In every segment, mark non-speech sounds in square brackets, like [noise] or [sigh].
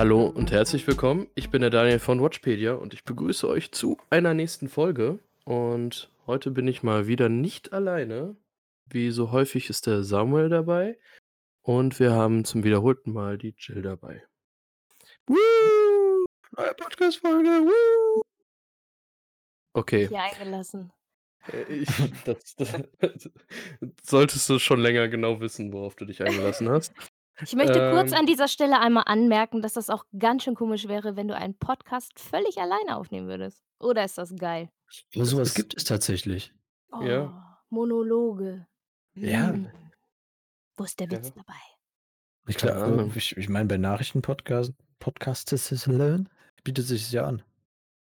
Hallo und herzlich willkommen. Ich bin der Daniel von Watchpedia und ich begrüße euch zu einer nächsten Folge. Und heute bin ich mal wieder nicht alleine. Wie so häufig ist der Samuel dabei. Und wir haben zum wiederholten Mal die Jill dabei. Woo! Neue Podcast-Folge! Woo! Okay. Hier eingelassen. Äh, Ich, [laughs] das, das, [laughs] solltest du schon länger genau wissen, worauf du dich eingelassen hast. Ich möchte kurz Ähm, an dieser Stelle einmal anmerken, dass das auch ganz schön komisch wäre, wenn du einen Podcast völlig alleine aufnehmen würdest. Oder ist das geil? Aber Das sowas ist- gibt es tatsächlich. Oh, Ja. Monologe. Ja. Mm. Wo ist der Witz Ja. dabei? Ich, Keine glaub, Ahnung. ich, ich meine, bei Nachrichtenpodcasts Podcasts Learn bietet sich ja an.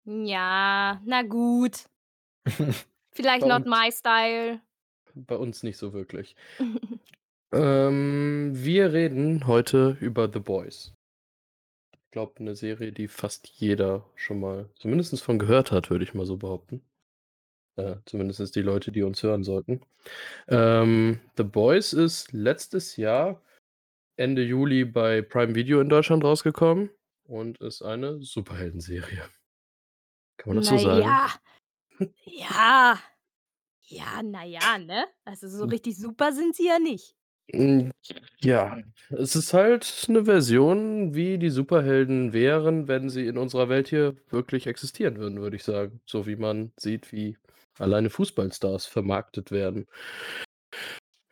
Ja, na gut. [laughs] Vielleicht Bei not uns. my style. Bei uns nicht so wirklich. [laughs] Ähm, wir reden heute über The Boys. Ich glaube, eine Serie, die fast jeder schon mal zumindest von gehört hat, würde ich mal so behaupten. Äh, zumindest die Leute, die uns hören sollten. Ähm, The Boys ist letztes Jahr Ende Juli bei Prime Video in Deutschland rausgekommen und ist eine Superheldenserie. Kann man das so sagen? Naja. Ja. Ja, naja, ne? Also so Hm. richtig super sind sie ja nicht. Mm, Ja, es ist halt eine Version, wie die Superhelden wären, wenn sie in unserer Welt hier wirklich existieren würden, würde ich sagen. So wie man sieht, wie alleine Fußballstars vermarktet werden.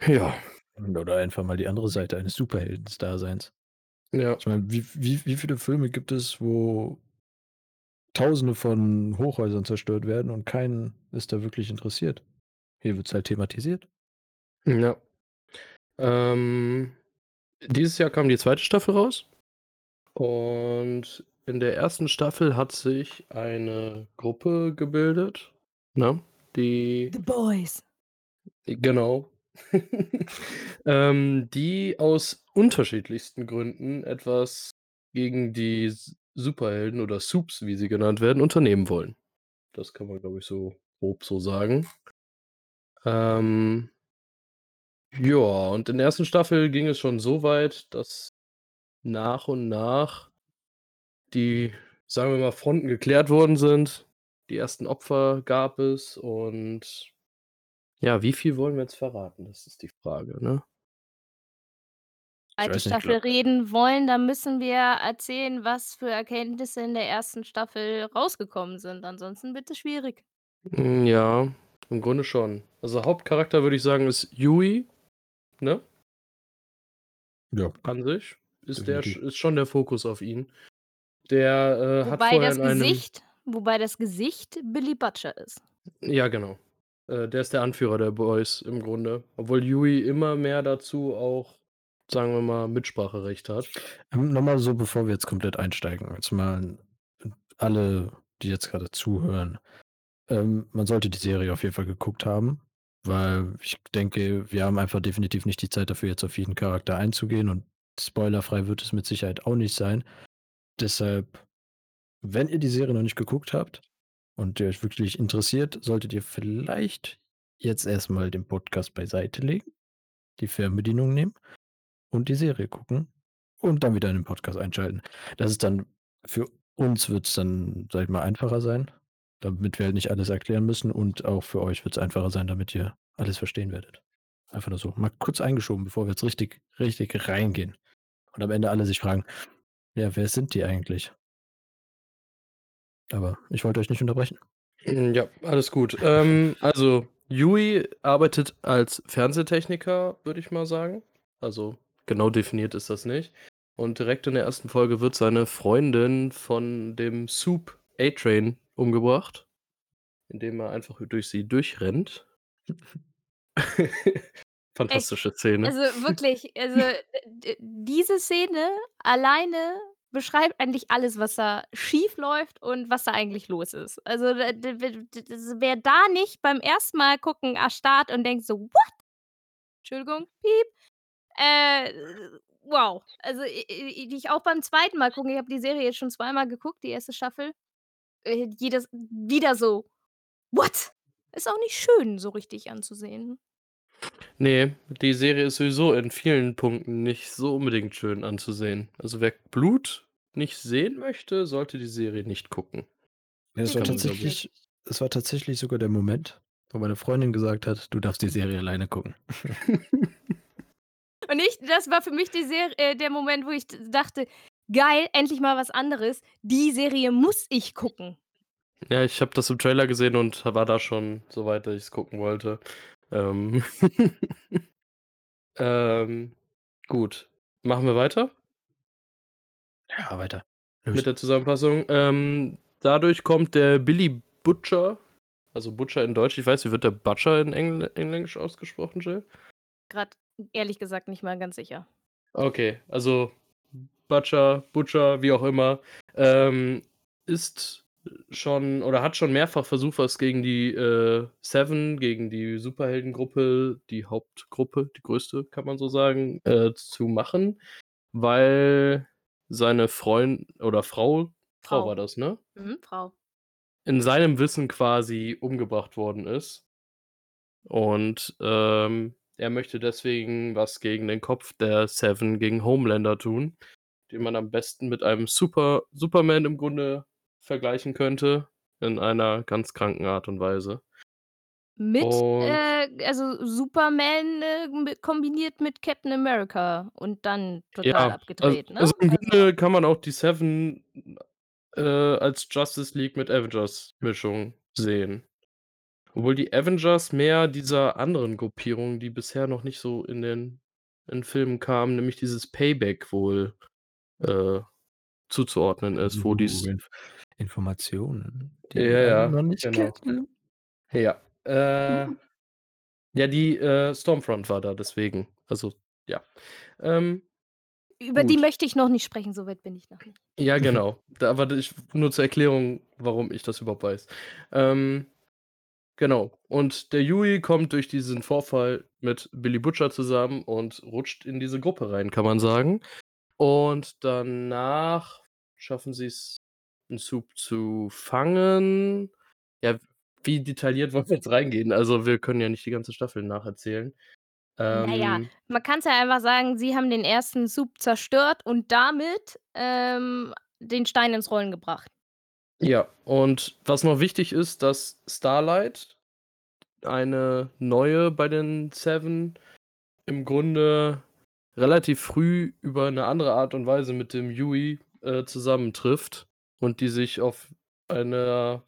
Ja, Oder einfach mal die andere Seite eines Superheldens-Daseins. ja. Ich meine, wie, wie, wie viele Filme gibt es, wo Tausende von Hochhäusern zerstört werden und keinen ist da wirklich interessiert? Hier wird es halt thematisiert. Ja. Ähm, dieses Jahr kam die zweite Staffel raus. Und in der ersten Staffel hat sich eine Gruppe gebildet, ne? Die, The Boys. genau. [laughs] ähm, die aus unterschiedlichsten Gründen etwas gegen die Superhelden oder Soups, wie sie genannt werden, unternehmen wollen. Das kann man, glaube ich, so grob so sagen. Ähm, ja, und in der ersten Staffel ging es schon so weit, dass nach und nach die, sagen wir mal, Fronten geklärt worden sind. Die ersten Opfer gab es und ja, wie viel wollen wir jetzt verraten? Das ist die Frage, ne? Nicht, Staffel glaub- reden wollen, dann müssen wir erzählen, was für Erkenntnisse in der ersten Staffel rausgekommen sind. Ansonsten wird es schwierig. Mm, Ja, im Grunde schon. Also Hauptcharakter würde ich sagen ist Yui, ne? Ja. An sich. Ist, der, ist schon der Fokus auf ihn. Der äh, hat Wobei vorher das in einem. Gesicht, wobei das Gesicht Billy Butcher ist. Ja, genau. Äh, der ist der Anführer der Boys im Grunde. Obwohl Yui immer mehr dazu auch, sagen wir mal, Mitspracherecht hat. Ähm, Nochmal so, bevor wir jetzt komplett einsteigen, jetzt mal alle, die jetzt gerade zuhören. Ähm, man sollte die Serie auf jeden Fall geguckt haben, weil ich denke, wir haben einfach definitiv nicht die Zeit dafür, jetzt auf jeden Charakter einzugehen und spoilerfrei wird es mit Sicherheit auch nicht sein. Deshalb, wenn ihr die Serie noch nicht geguckt habt und ihr euch wirklich interessiert, solltet ihr vielleicht jetzt erstmal den Podcast beiseite legen, die Fernbedienung nehmen und die Serie gucken und dann wieder in den Podcast einschalten. Das ist dann, für uns wird es dann, sag ich mal, einfacher sein, damit wir halt nicht alles erklären müssen und auch für euch wird es einfacher sein, damit ihr alles verstehen werdet. Einfach nur so. Mal kurz eingeschoben, bevor wir jetzt richtig, richtig reingehen. Und am Ende alle sich fragen, ja, wer sind die eigentlich? Aber ich wollte euch nicht unterbrechen. Mm, Ja, alles gut. ähm, also, Yui arbeitet als Fernsehtechniker, würde ich mal sagen. Also, genau definiert ist das nicht. Und direkt in der ersten Folge wird seine Freundin von dem Soup A-Train umgebracht, indem er einfach durch sie durchrennt. [laughs] Fantastische Szene. Also wirklich, also diese Szene alleine beschreibt eigentlich alles, was da schief läuft und was da eigentlich los ist. Also wer da nicht beim ersten Mal gucken erstarrt und denkt so, what? Entschuldigung, piep. Äh, wow. Also die ich auch beim zweiten Mal gucken, ich habe die Serie jetzt schon zweimal geguckt, die erste Staffel. Äh, jedes wieder so, what? Ist auch nicht schön, so richtig anzusehen. Nee, die Serie ist sowieso in vielen Punkten nicht so unbedingt schön anzusehen. Also wer Blut nicht sehen möchte, sollte die Serie nicht gucken. Ja, das war tatsächlich das war tatsächlich sogar der Moment, wo meine Freundin gesagt hat: „Du darfst die Serie alleine gucken.“ [laughs] Und ich das war für mich die Ser äh, der Moment, wo ich dachte: „Geil, endlich mal was anderes. Die Serie muss ich gucken.“ Ja, ich habe das im Trailer gesehen und war da schon so weit, dass ich's gucken wollte. Ähm. [laughs] Ähm, gut. Machen wir weiter? Ja, weiter. Mit der Zusammenfassung. Ähm, dadurch kommt der Billy Butcher, also Butcher in Deutsch. Ich weiß, wie wird der Butcher in Engl Englisch ausgesprochen, Jill? Grad ehrlich gesagt nicht mal ganz sicher. Okay, also Butcher, Butcher, wie auch immer, ähm, ist schon oder hat schon mehrfach versucht, was gegen die, äh, Seven, gegen die Superheldengruppe, die Hauptgruppe, die größte, kann man so sagen, äh, zu machen, weil seine Freund oder Frau Frau Frau. war das, ne? Mhm, Frau. In seinem Wissen quasi umgebracht worden ist. Und, ähm, er möchte deswegen was gegen den Kopf der Seven, gegen Homelander tun, den man am besten mit einem Super Superman im Grunde vergleichen könnte, in einer ganz kranken Art und Weise. Mit, äh also Superman, äh, kombiniert mit Captain America und dann total Ja, also abgedreht, ne? also im Also Grunde kann man auch die Seven, äh, als Justice League mit Avengers Mischung sehen. Obwohl die Avengers mehr dieser anderen Gruppierung, die bisher noch nicht so in den in Filmen kamen, nämlich dieses Payback wohl, äh, zuzuordnen ist, wo Uh, dies Inf Informationen, die Ja, man ja, noch nicht genau. kennt. Ja, äh, ja, die, äh, Stormfront war da, deswegen. Also, ja. Ähm, Über die gut. möchte ich noch nicht sprechen, so weit bin ich noch nicht. Ja, [laughs] genau. Da aber ich nur zur Erklärung, warum ich das überhaupt weiß. Ähm, genau. Und der Yui kommt durch diesen Vorfall mit Billy Butcher zusammen und rutscht in diese Gruppe rein, kann man sagen. Und danach schaffen sie's, 'n Soup zu fangen. Ja, wie detailliert [laughs] wollen wir jetzt reingehen? Also, wir können ja nicht die ganze Staffel nacherzählen. Ähm man kann's ja einfach sagen, sie haben den ersten Soup zerstört und damit, ähm, den Stein ins Rollen gebracht. Ja, und was noch wichtig ist, dass Starlight, eine Neue bei den Seven, im Grunde relativ früh über 'ne andere Art und Weise mit dem Yui, äh, zusammentrifft und die sich auf einer,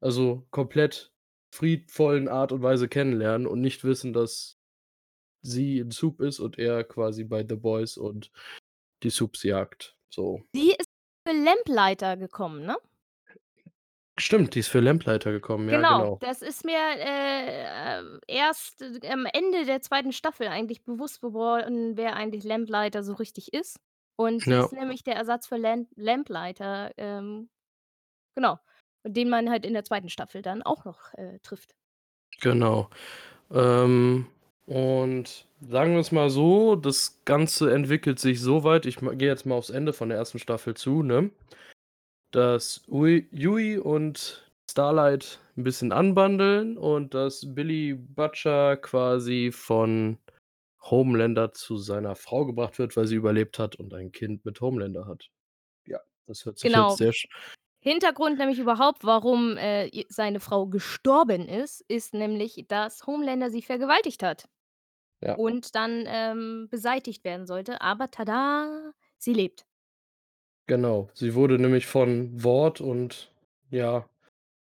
also komplett friedvollen Art und Weise kennenlernen und nicht wissen, dass sie in Soup ist und er quasi bei The Boys und die Soups jagt, so. Die ist für Lamplighter gekommen, ne? Stimmt, die ist für Lamplighter gekommen, ja, Genau, genau. das ist mir, äh, ähm, erst am Ende der 2. Staffel eigentlich bewusst geworden, wer eigentlich Lamplighter so richtig ist. Und sie Ja. ist nämlich der Ersatz für Lam Lamplighter, ähm, genau, den man halt in der 2. Staffel dann auch noch, äh, trifft. Genau. Ähm, und sagen wir's mal so, das Ganze entwickelt sich so weit ich ma gehe jetzt mal aufs Ende von der 1. Staffel zu, ne, dass Ui Yui und Starlight 'n bisschen anbandeln und dass Billy Butcher quasi von Homelander zu seiner Frau gebracht wird, weil sie überlebt hat und ein Kind mit Homelander hat. Ja, das hört sich jetzt Genau. sehr sch Hintergrund nämlich überhaupt, warum, äh, seine Frau gestorben ist, ist nämlich, dass Homelander sie vergewaltigt hat Ja. und dann, ähm, beseitigt werden sollte, aber tada, sie lebt. Genau. Sie wurde nämlich von Ward und ja,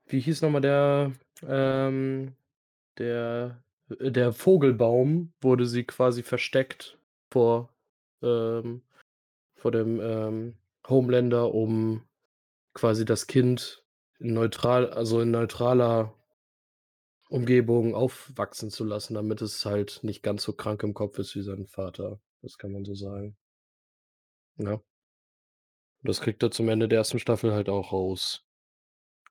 wie hieß noch mal der, ähm der äh, der Vogelbaum wurde sie quasi versteckt vor, ähm vor dem, ähm, Homelander, um quasi das Kind neutral also in neutraler Umgebung aufwachsen zu lassen, damit es halt nicht ganz so krank im Kopf ist wie sein Vater. Das kann man so sagen. Ja. Das kriegt er zum Ende der 1. Staffel halt auch raus.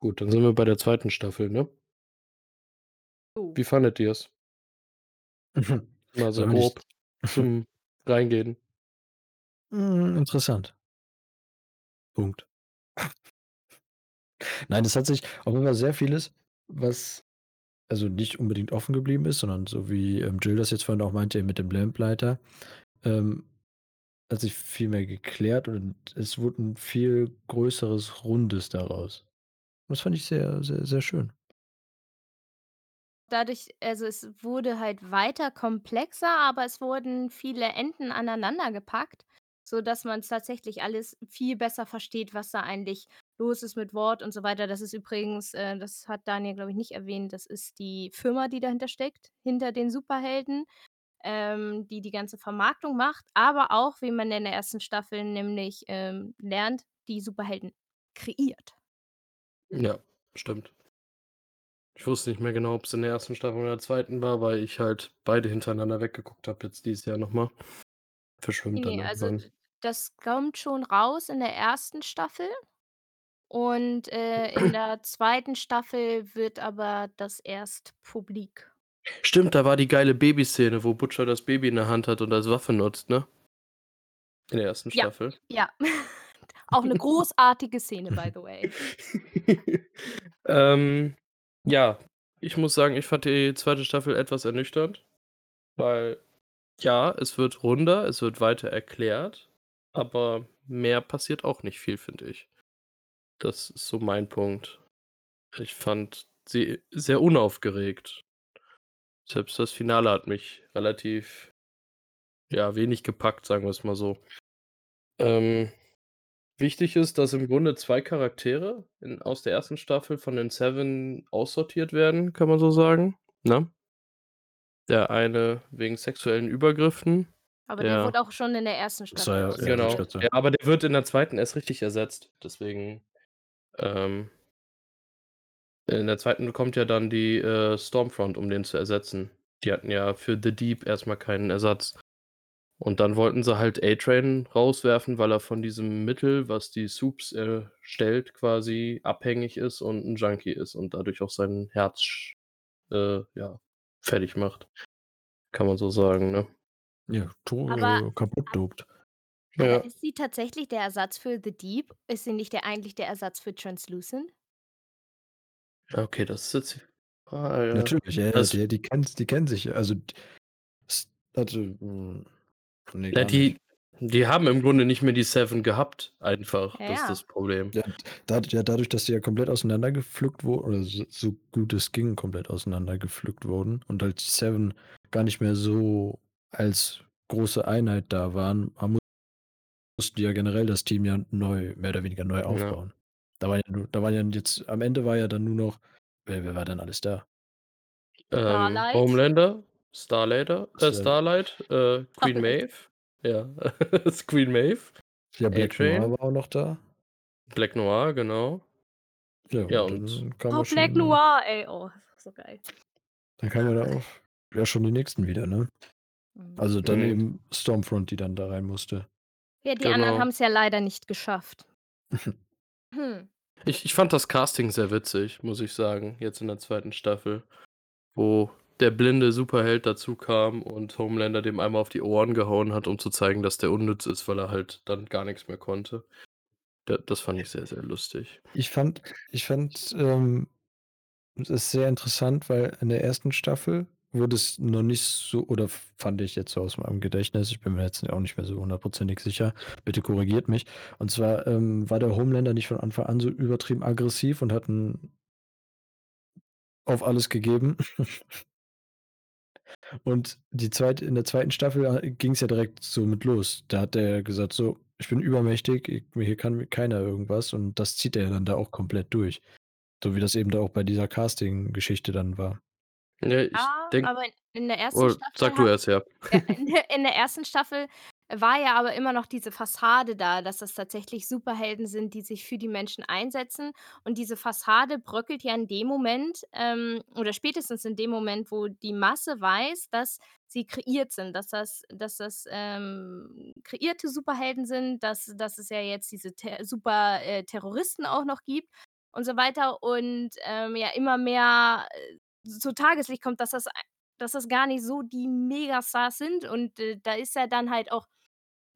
Gut, dann sind wir bei der 2. Staffel, ne? Oh. Wie fandet ihr's? [laughs] Mal so grob zum Reingehen. Hm, interessant. Punkt. [laughs] Nein, es hat sich jeden Fall sehr vieles, was also nicht unbedingt offen geblieben ist, sondern so wie, ähm, Jill das jetzt vorhin auch meinte mit dem Lamplighter, ähm, hat sich viel mehr geklärt und es wurde 'n viel größeres Rundes daraus. Das fand ich sehr, sehr, sehr schön. Dadurch also, es wurde halt weiter komplexer, aber es wurden viele Enden aneinander gepackt, sodass man's tatsächlich alles viel besser versteht, was da eigentlich los ist mit Ward und so weiter. Das ist übrigens äh, das hat Daniel, glaube ich, nicht erwähnt, das ist die Firma, die dahinter steckt, hinter den Superhelden, ähm, die die ganze Vermarktung macht, aber auch, wie man in der ersten Staffel nämlich, ähm, lernt, die Superhelden kreiert. Ja, stimmt. Ich wusste nicht mehr genau, ob's in der ersten Staffel oder der zweiten war, weil ich halt beide hintereinander weggeguckt habe jetzt dieses Jahr noch mal. Verschwimmt dann Ne, also, irgendwann. das kommt schon raus in der ersten Staffel und, äh, in der zweiten Staffel wird aber das erst publik. Stimmt, da war die geile Babyszene, wo Butcher das Baby in der Hand hat und als Waffe nutzt, ne? In der ersten Ja, Staffel. ja. [laughs] Auch 'ne großartige Szene, by the way. [laughs] Ähm, ja, ich muss sagen, ich fand die zweite Staffel etwas ernüchternd, weil ja, es wird runder, es wird weiter erklärt, aber mehr passiert auch nicht viel, finde ich. Das ist so mein Punkt. Ich fand sie sehr unaufgeregt. Selbst das Finale hat mich relativ ja, wenig gepackt, sagen wir's mal so. Ähm, wichtig ist, dass im Grunde 2 Charaktere in aus der ersten Staffel von den Seven aussortiert werden, kann man so sagen, ne? Der eine wegen sexuellen Übergriffen, Aber der der wurde auch schon in der ersten Das war Staffel ja ja, Genau. Ja, aber der wird in der zweiten erst richtig ersetzt. Deswegen, ähm in der zweiten kommt ja dann die, äh, Stormfront, um den zu ersetzen. Die hatten ja für The Deep erst mal keinen Ersatz. Und dann wollten sie halt A-Train rauswerfen, weil er von diesem Mittel, was die Supes erstellt, quasi abhängig ist und 'n Junkie ist und dadurch auch sein Herz äh, ja, fertig macht. Kann man so sagen, ne? Ja, to Aber äh, kaputt dopt. Ja. ist sie tatsächlich der Ersatz für The Deep? Ist sie nicht der eigentlich der Ersatz für Translucent? Okay, das ist jetzt die Frage. Natürlich, ja, ja, Das die die kennen die kennen sich. Also, d s also, hm, ne, Ja, gar die nicht. die haben im Grunde nicht mehr die Seven gehabt einfach. Ja, Das ist ja. das Problem. Ja, da ja, dadurch, dass die ja komplett auseinandergepflückt wurden oder so so gut es ging, komplett auseinandergepflückt wurden und halt die Seven gar nicht mehr so als große Einheit da waren, haben mussten die ja generell das Team ja neu mehr oder weniger neu Ja. aufbauen. Da waren ja da waren ja jetzt am Ende war ja dann nur noch wer wer war denn alles da? Ähm, Starlight. Homelander, Starlater äh, Star Starlight, äh, Queen Starlight. Maeve. Ja, [laughs] ist Queen Maeve. Ja, Black Noir A-Train. war auch noch da. Black Noir, genau. Ja, Ja, und und dann Oh, wir schon Black Noir, ey. Oh, so geil. dann kamen wir da auch ja schon die nächsten wieder, ne? Mhm. Also, dann Mhm. eben Stormfront, die dann da rein musste. Ja, die anderen Genau. haben's ja leider nicht geschafft. [laughs] Hm. Ich ich fand das Casting sehr witzig, muss ich sagen, jetzt in der zweiten Staffel, wo der blinde Superheld dazukam und Homelander dem einmal auf die Ohren gehauen hat, um zu zeigen, dass der unnütz ist, weil er halt dann gar nix mehr konnte. Da das fand ich sehr, sehr lustig. Ich fand ich fand, ähm, es sehr interessant, weil in der ersten Staffel wurde es noch nicht so oder fand ich jetzt so aus meinem Gedächtnis, ich bin mir jetzt auch nicht mehr so hundertprozentig sicher, bitte korrigiert mich. Und zwar, ähm, war der Homelander nicht von Anfang an so übertrieben aggressiv und hat 'n auf alles gegeben. [laughs] Und die zweite in der zweiten Staffel, äh, ging's ja direkt so mit los. Da hat er gesagt so: „Ich bin übermächtig, ich hier kann keiner irgendwas.“ Und das zieht er dann da auch komplett durch. So wie das eben da auch bei dieser Casting-Geschichte dann war. Ja, ich Ja, denke aber in der ersten oder Staffel sag du hat erst, ja. ja, [laughs] in der in der ersten Staffel war ja aber immer noch diese Fassade da, dass das tatsächlich Superhelden sind, die sich für die Menschen einsetzen. Und diese Fassade bröckelt ja in dem Moment, ähm oder spätestens in dem Moment, wo die Masse weiß, dass sie kreiert sind, dass das dass das, ähm, kreierte Superhelden sind, dass dass es ja jetzt diese Ter Super äh, Terroristen auch noch gibt und so weiter und, ähm, ja immer mehr, äh, zu Tageslicht kommt, dass das dass das gar nicht so die Megastars sind. Und, äh, da ist ja dann halt auch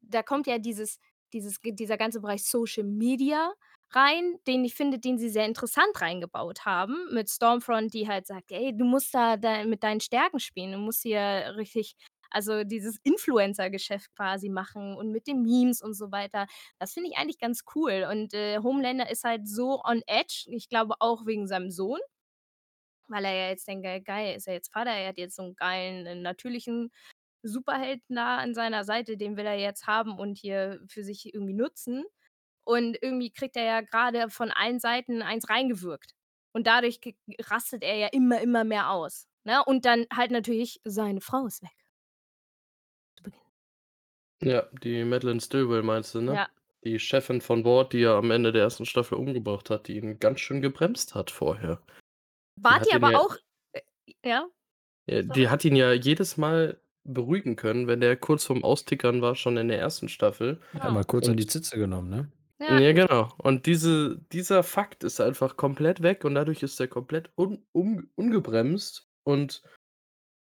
da kommt ja dieses dieses dieser ganze Bereich Social Media rein, den ich finde, den sie sehr interessant reingebaut haben mit Stormfront, die halt sagt: „Ey, du musst da da mit deinen Stärken spielen. Du musst hier richtig Also, dieses Influencer-Geschäft quasi machen und mit den Memes und so weiter. Das finde ich eigentlich ganz cool und, äh, Homelander ist halt so on edge, ich glaube auch wegen seinem Sohn weil er ja jetzt denkt: „Ge geil, ist ja jetzt Vater, er hat jetzt so 'n geilen, äh, natürlichen Superhelden da an seiner Seite, den will er jetzt haben und hier für sich irgendwie nutzen.“ Und irgendwie kriegt er ja grade von allen Seiten eins reingewirkt. Und dadurch rastet er ja immer, immer mehr aus, ne? Und dann halt natürlich seine Frau ist weg. Zu Beginn. Ja, die Madeleine Stillwell meinst du, ne? Ja. Die Chefin von Ward, die er am Ende der 1. Staffel umgebracht hat, die ihn ganz schön gebremst hat vorher. Die Wart ihr aber ja auch äh, ja? Ja, die hat ihn ja jedes Mal beruhigen können, wenn der kurz vorm Austickern war, schon in der 1. Staffel. Ja, mal kurz an die Zitze genommen, ne? Ja. Ja, genau. Und diese dieser Fakt ist einfach komplett weg und dadurch ist er komplett un um ungebremst und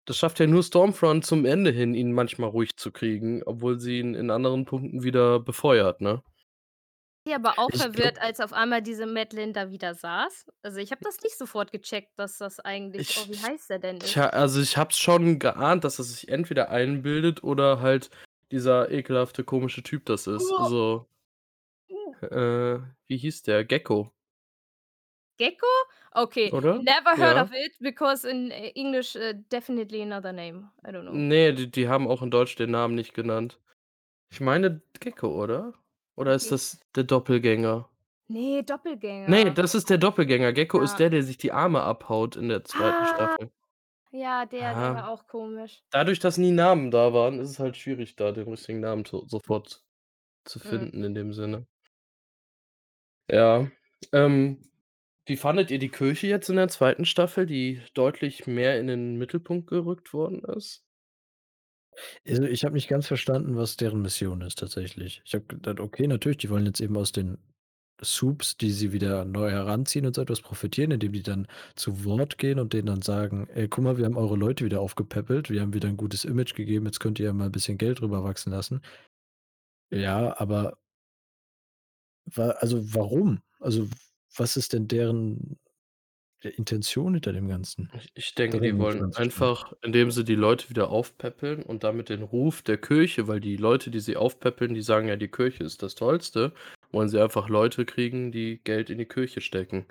das schafft ja nur Stormfront zum Ende hin, ihn manchmal ruhig zu kriegen, obwohl sie ihn in anderen Punkten wieder befeuert, ne? Ja, aber auch Ich verwirrt, glaube als auf einmal diese Madeleine da wieder saß. Also, ich habe das nicht sofort gecheckt, dass das eigentlich oh, Ich wie heißt der denn ist? ha also, ich habe es schon geahnt, dass er sich entweder einbildet oder halt dieser ekelhafte, komische Typ das ist. So äh, wie hieß der? Gekko. Gekko? Okay, Oder? never heard Ja. of it because in, äh, English, äh, definitely another name. I don't know. Ne, die die haben auch in Deutsch den Namen nicht genannt. Ich meine Gekko, oder? Oder ist das der Doppelgänger? Ne, Ne, Doppelgänger. das ist der Doppelgänger. Gekko ist Ja. der, der sich die Arme abhaut in der 2. Ah, Staffel. ja, der, der Ah. war auch komisch. Dadurch, dass nie Namen da waren, ist es halt schwierig, da den richtigen Namen so sofort zu Mhm. finden in dem Sinne. Ja, ähm, wie fandet ihr die Kirche jetzt in der 2. Staffel, die deutlich mehr in den Mittelpunkt gerückt worden ist? Also, ich habe nicht ganz verstanden, was deren Mission ist tatsächlich. Ich habe gedacht: „Okay, natürlich, die wollen jetzt eben aus den Supes, die sie wieder neu heranziehen und so etwas profitieren, indem die dann zu Ward gehen und denen dann sagen: ‚Ey, guck mal, wir haben eure Leute wieder aufgepäppelt. Wir haben wieder 'n gutes Image gegeben. Jetzt könnt ihr ja mal 'n bisschen Geld rüber wachsen lassen.‘“ Ja, aber also, warum? Also, was ist denn deren, ja, Intention hinter dem Ganzen? Ich ich denke, die wollen einfach, indem sie die Leute wieder aufpäppeln und damit den Ruf der Kirche weil die Leute, die sie aufpäppeln, die sagen ja, die Kirche ist das Tollste, wollen sie einfach Leute kriegen, die Geld in die Kirche stecken.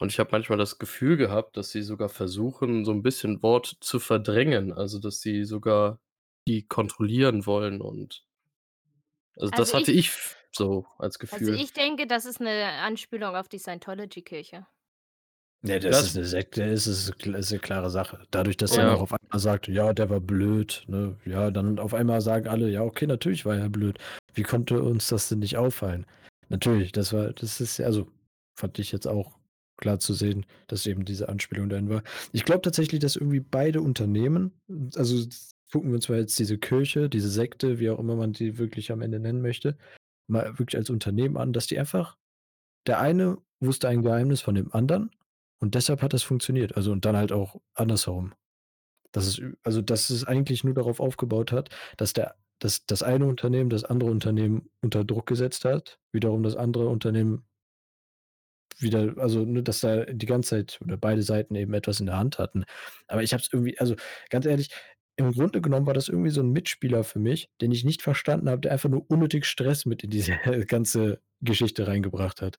Und ich habe manchmal das Gefühl gehabt, dass sie sogar versuchen, so 'n bisschen Ward zu verdrängen, also, dass sie sogar die kontrollieren wollen und also, Also, das hatte ich ich so als also, Gefühl. ich denke, das ist 'ne Anspielung auf die Scientology-Kirche. Ne, das ist Das 'ne Sekte, ist ist 'ne klare Sache. Dadurch, dass dann auch Ja. auf einmal sagt: „Ja, der war blöd“, ne? Ja, dann auf einmal sagen alle: „Ja, okay, natürlich war er blöd. Wie konnte uns das denn nicht auffallen?“ Natürlich, das war das ist ja also, fand ich jetzt auch klar zu sehen, dass eben diese Anspielung dahin war. Ich glaube tatsächlich, dass irgendwie beide Unternehmen also, gucken wir uns mal jetzt diese Kirche, diese Sekte, wie auch immer man die wirklich am Ende nennen möchte, mal wirklich als Unternehmen an, dass die einfach der eine wusste ein Geheimnis von dem anderen und deshalb hat das funktioniert. Also, und dann halt auch andersherum. Dass es also, dass es eigentlich nur darauf aufgebaut hat, dass der dass das eine Unternehmen das andere Unternehmen unter Druck gesetzt hat, wiederum das andere Unternehmen wieder also, ne, dass da die ganze Zeit oder beide Seiten eben etwas in der Hand hatten. Aber ich habe es irgendwie also, ganz ehrlich, im Grunde genommen war das irgendwie so 'n Mitspieler für mich, den ich nicht verstanden habe, der einfach nur unnötig Stress mit in diese [laughs] ganze Geschichte reingebracht hat.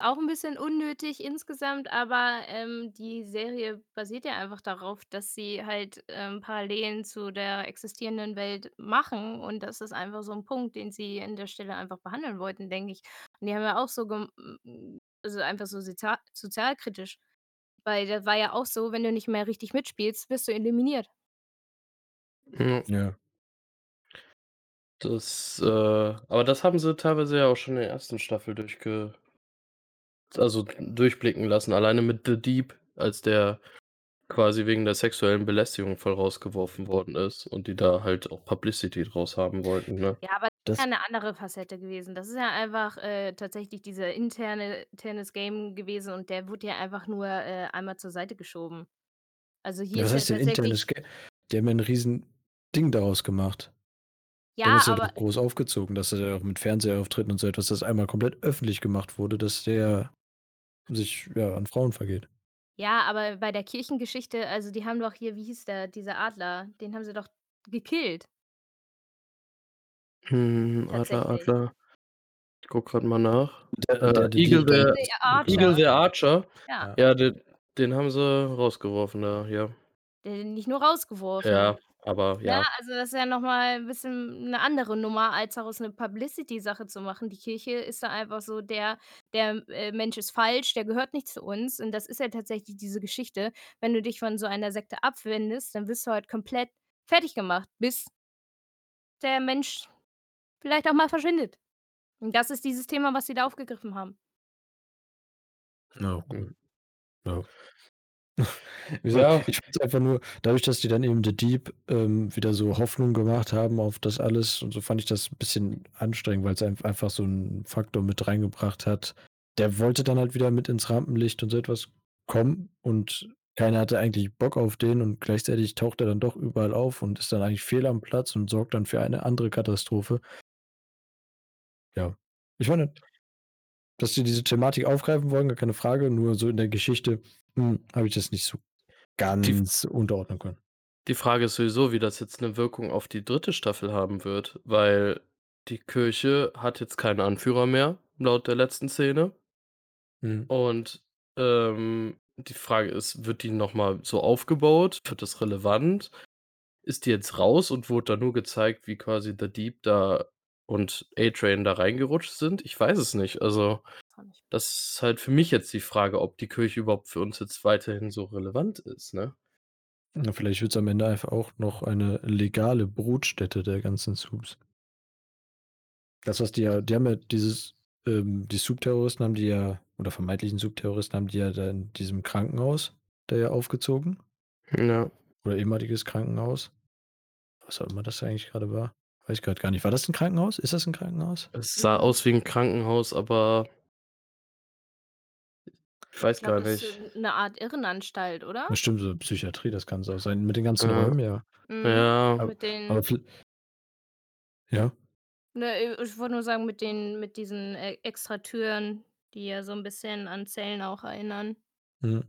Auch 'n bisschen unnötig insgesamt, aber, ähm, die Serie basiert ja einfach darauf, dass sie halt, ähm, Parallelen zu der existierenden Welt machen und das ist einfach so 'n Punkt, den sie an der Stelle einfach behandeln wollten, denke ich. Und die haben ja auch so gem also, einfach so sozial sozialkritisch, weil das war ja auch so, wenn du nicht mehr richtig mitspielst, wirst du eliminiert. Ja. Ja. Das, äh aber das haben sie teilweise ja auch schon in der 1. Staffel durchge also, durchblicken lassen, alleine mit The Deep, als der quasi wegen der sexuellen Belästigung voll rausgeworfen worden ist und die da halt auch Publicity draus haben wollten, ne? Ja, aber das ist ja 'ne andere Facette gewesen. Das ist ja einfach, äh, tatsächlich dieser interne internes Game gewesen und der wurde ja einfach nur, äh, einmal zur Seite geschoben. Also, hier Was ist ja tatsächlich die haben ja 'n Riesending daraus gemacht. Ja, das ja aber doch groß aufgezogen, dass er ja auch mit Fernsehauftritten und so etwas das einmal komplett öffentlich gemacht wurde, dass der sich, ja, an Frauen vergeht. Ja, aber bei der Kirchengeschichte also, die haben doch hier wie hieß der, dieser Adler, den haben sie doch gekillt. Hm, Adler. Adler. Ich gucke grad mal nach. Der Äh, der Eagle Deep, der Eagle the the Archer. Eagle the Archer. Ja. Ja. Ja, den den haben sie rausgeworfen da, ja. Den nicht nur rausgeworfen. Ja, aber Ja, ja. also, das ist ja noch mal 'n bisschen 'ne andere Nummer, als daraus 'ne Publicity-Sache zu machen. Die Kirche ist da einfach so der der, äh, Mensch ist falsch, der gehört nicht zu uns. Und das ist ja tatsächlich diese Geschichte. Wenn du dich von so einer Sekte abwendest, dann wirst du halt komplett fertiggemacht, bis der Mensch vielleicht auch mal verschwindet. Und das ist dieses Thema, was sie da aufgegriffen haben. Ja, cool. Ja. Ja. ich fand's einfach nur dadurch, dass die dann eben The Deep, ähm, wieder so Hoffnung gemacht haben auf das alles und so, fand ich das 'n bisschen anstrengend, weil's einf einfach so 'n Faktor mit reingebracht hat. Der wollte dann halt wieder mit ins Rampenlicht und so etwas kommen und keiner hatte eigentlich Bock auf den und gleichzeitig taucht er dann doch überall auf und ist dann eigentlich fehl am Platz und sorgt dann für eine andere Katastrophe. Ja. Ich meine, dass die diese Thematik aufgreifen wollen, gar keine Frage, nur so in der Geschichte, hm, habe ich das nicht so Die ganz unterordnen können. Die Frage ist sowieso, wie das jetzt 'ne Wirkung auf die 3. Staffel haben wird, weil die Kirche hat jetzt keinen Anführer mehr, laut der letzten Szene. Mhm. Und, ähm, die Frage ist, wird die noch mal so aufgebaut? Wird das relevant? Ist die jetzt raus und wurde da nur gezeigt, wie quasi The Deep da und A-Train da reingerutscht sind? Ich weiß es nicht. Also, das ist halt für mich jetzt die Frage, ob die Kirche überhaupt für uns jetzt weiterhin so relevant ist, ne? Ja, vielleicht wird's am Ende einfach auch noch eine legale Brutstätte der ganzen Supes. Das, was die ja die haben ja dieses ähm, die Supe-Terroristen haben die ja oder vermeintlichen Supe-Terroristen haben die ja da in diesem Krankenhaus da ja aufgezogen. Ja. Oder ehemaliges Krankenhaus. Was auch immer das eigentlich grade war. Weiß ich grad gar nicht. War das 'n Krankenhaus? Ist das 'n Krankenhaus? Es sah aus wie 'n Krankenhaus, aber ich weiß Ich gar glaube, das nicht. ist 'ne Art Irrenanstalt, oder? Ja, stimmt, so Psychiatrie, das kann's auch sein. Mit den ganzen Ja. Räumen, ja. Mhm. Ja. Ab Mit den aber viel Ja? Ne, äh, ich wollte nur sagen, mit den mit diesen e Extratüren, die ja so 'n bisschen an Zellen auch erinnern. Mhm.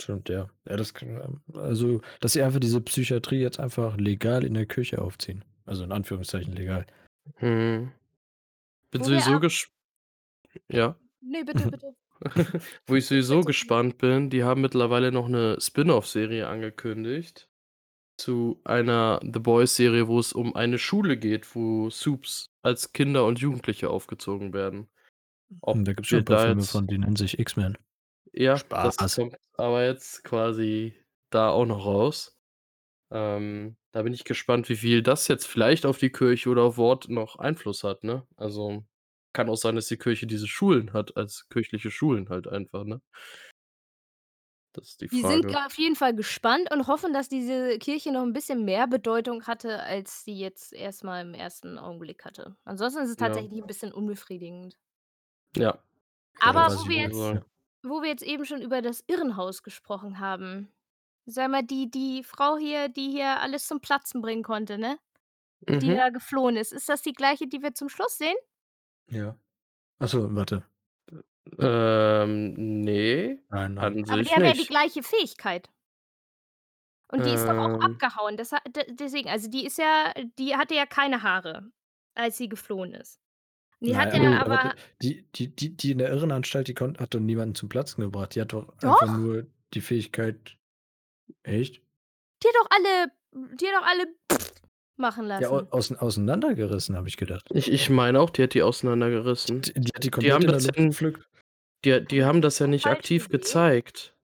Stimmt, ja. Ja, das kann ähm, also, dass sie einfach diese Psychiatrie jetzt einfach legal in der Kirche aufziehen. Also, in Anführungszeichen legal. Mhm. Bin Wo wir sowieso gesch ja? Ne, bitte, bitte. [laughs] Wo ich [laughs] sowieso gespannt bin, die haben mittlerweile noch 'ne Spin-off-Serie angekündigt zu einer The Boys-Serie, wo es um eine Schule geht, wo Supes als Kinder und Jugendliche aufgezogen werden. Ob Hm, da gibt's schon wir 'n paar Filme jetzt von, die nennen sich X-Men. Ja, das Spaß. kommt aber jetzt quasi da auch noch raus. Ähm, da bin ich gespannt, wie viel das jetzt vielleicht auf die Kirche oder auf Wort noch Einfluss hat, ne? Also, kann auch sein, dass die Kirche diese Schulen hat als kirchliche Schulen halt einfach, ne? Das ist die Wir sind Frage. auf jeden Fall gespannt und hoffen, dass diese Kirche noch 'n bisschen mehr Bedeutung hatte, als sie jetzt erst mal im 1. Augenblick hatte. Ansonsten ist es Ja. tatsächlich 'n bisschen unbefriedigend. Ja. Aber weiß wo ich wir jetzt sagen. wo wir jetzt eben schon über das Irrenhaus gesprochen haben. Sag mal, die die Frau hier, die hier alles zum Platzen bringen konnte, ne? Die Mhm. da geflohen ist. Ist das die Gleiche, die wir zum Schluss sehen? Ja. Ach so, warte. Ähm, ne, Nein, nein. an Aber die sich haben ja die nicht. gleiche Fähigkeit. Und die ist doch auch Ähm. abgehauen. Desa de deswegen, also, die ist ja die hatte ja keine Haare, als sie geflohen ist. Die hat ja aber aber d aber die die die die in der Irrenanstalt, die konnt hat doch niemanden zum Platzen gebracht. Die hat doch einfach Doch. nur die Fähigkeit echt? Die hat doch alle die hat doch alle machen Ja, lassen. ausen auseinandergerissen, habe ich gedacht. Ich ich meine auch, die hat die auseinandergerissen. D die hat die Die komplett haben in der das ja gepflückt. die die haben das ja nicht falsch aktiv gezeigt.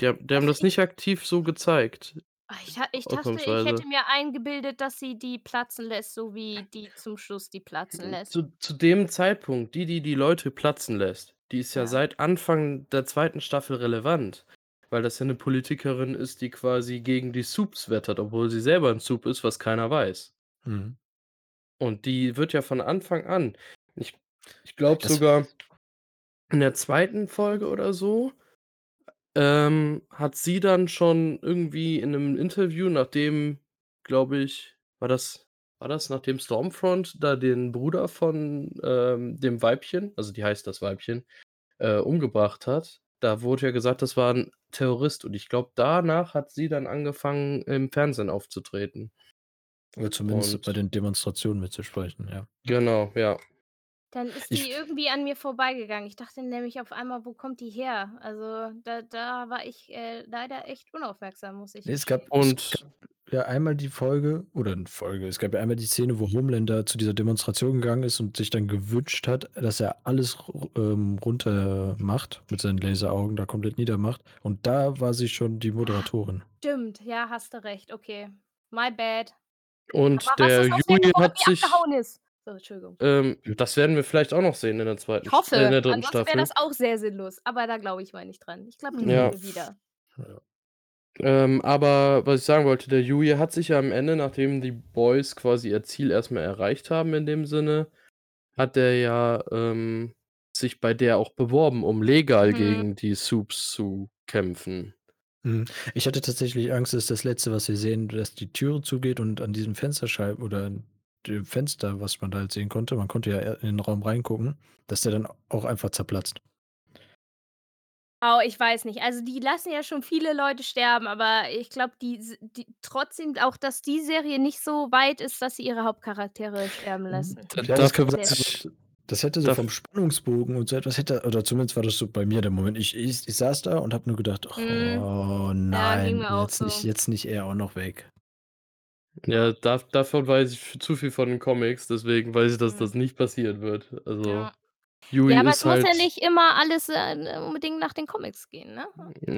Die die haben das ich nicht aktiv so gezeigt. Ah, ich ich dachte, ich hätte mir eingebildet, dass sie die platzen lässt, so wie die zum Schluss die platzen lässt. Zu zu dem Zeitpunkt, die, die die Leute platzen lässt, die ist ja Ja. seit Anfang der 2. Staffel relevant, weil das ja 'ne Politikerin ist, die quasi gegen die Supes wettert, obwohl sie selber 'n Supe ist, was keiner weiß. Mhm. Und die wird ja von Anfang an ich ich glaube Das sogar in der 2. Folge oder so, ähm, hat sie dann schon irgendwie in 'nem Interview, nachdem, glaube ich war das war das nachdem Stormfront da den Bruder von, ähm, dem Weibchen also, die heißt das Weibchen, äh, umgebracht hat Da wurde ja gesagt, das war 'n Terrorist und ich glaube, danach hat sie dann angefangen, im Fernsehen aufzutreten. Oder zumindest bei Und den Demonstrationen mitzusprechen, ja. Genau, ja. Dann ist Ich die irgendwie an mir vorbeigegangen. Ich dachte nämlich auf einmal: „Wo kommt die her?“ Also, da da war ich, äh, leider echt unaufmerksam, muss ich Ne, es gab gestehen. es Und gab ja einmal die Folge oder 'ne Folge es gab ja einmal die Szene, wo Homelander zu dieser Demonstration gegangen ist und sich dann gewünscht hat, dass er alles ähm, runter macht mit seinen Laseraugen, da komplett niedermacht. Und da war sie schon die Moderatorin. stimmt, ja, hast du recht, okay. My bad. Und Aber der geworden, hat die sich? So, Entschuldigung. ähm, das werden wir vielleicht auch noch sehen in der zweiten Ich äh, in hoffe, der 3. ansonsten wäre Staffel. das auch sehr sinnlos, aber da glaube ich mal nicht dran. Ich glaube, die Ja. wieder. Ja. Ähm, aber was ich sagen wollte, der Yui hat sich ja am Ende, nachdem die Boys quasi ihr Ziel erst mal erreicht haben in dem Sinne, hat der ja, ähm, sich bei der auch beworben, um legal Mhm. gegen die Supes zu kämpfen. Mhm. Ich hatte tatsächlich Angst, dass das Letzte, was wir sehen, dass die Türe zugeht und an diesem Fensterscheiben oder an dem Fenster, was man da halt sehen konnte man konnte ja in den Raum reingucken, dass der dann auch einfach zerplatzt. Oh, ich weiß nicht. Also, die lassen ja schon viele Leute sterben, aber ich glaube, die s die trotzdem auch, dass die Serie nicht so weit ist, dass sie ihre Hauptcharaktere sterben Hm, lassen. Da ja, das dafür ich das hätte so daf vom Spannungsbogen und so etwas hätte oder zumindest war das so bei mir der Moment. Ich ich ich saß da und habe nur gedacht: Mhm. „Oh Ja, ging nein, mir auch jetzt nicht so. jetzt nicht er auch noch weg.“ Ja, dav davon weiß ich f zu viel von den Comics, deswegen weiß ich, dass Mhm. das nicht passieren wird. Also, Ja. Yui Ja, aber es ist muss ja halt nicht immer alles, äh, unbedingt nach den Comics gehen, ne?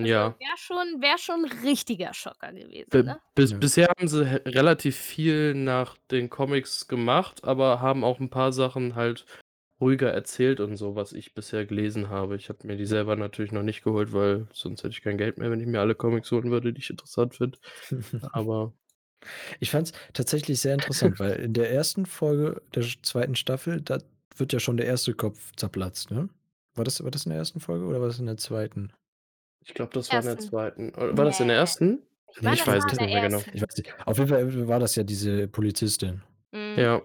Also, ja. wäre schon wäre schon 'n richtiger Schocker gewesen, Bi ne? bis Ja. bisher haben sie he relativ viel nach den Comics gemacht, aber haben auch 'n paar Sachen halt ruhiger erzählt und so, was ich bisher gelesen habe. Ich habe mir die selber natürlich noch nicht geholt, weil sonst hätte ich kein Geld mehr, wenn ich mir alle Comics holen würde, die ich interessant finde. [laughs] Aber Ich fand's tatsächlich sehr interessant, weil in der 1. Folge der sch 2. Staffel, da wird ja schon der 1. Kopf zerplatzt, ne? War das war das in der 1. Folge oder war das in der 2.? Ich glaube, das war in der 1. 2. Oder war Ne, das in der 1.? ich Ne, meine, Ich weiß es nicht mehr genau. 1. ich weiß nicht. Auf jeden Fall war das ja diese Polizistin. Mhm. Ja.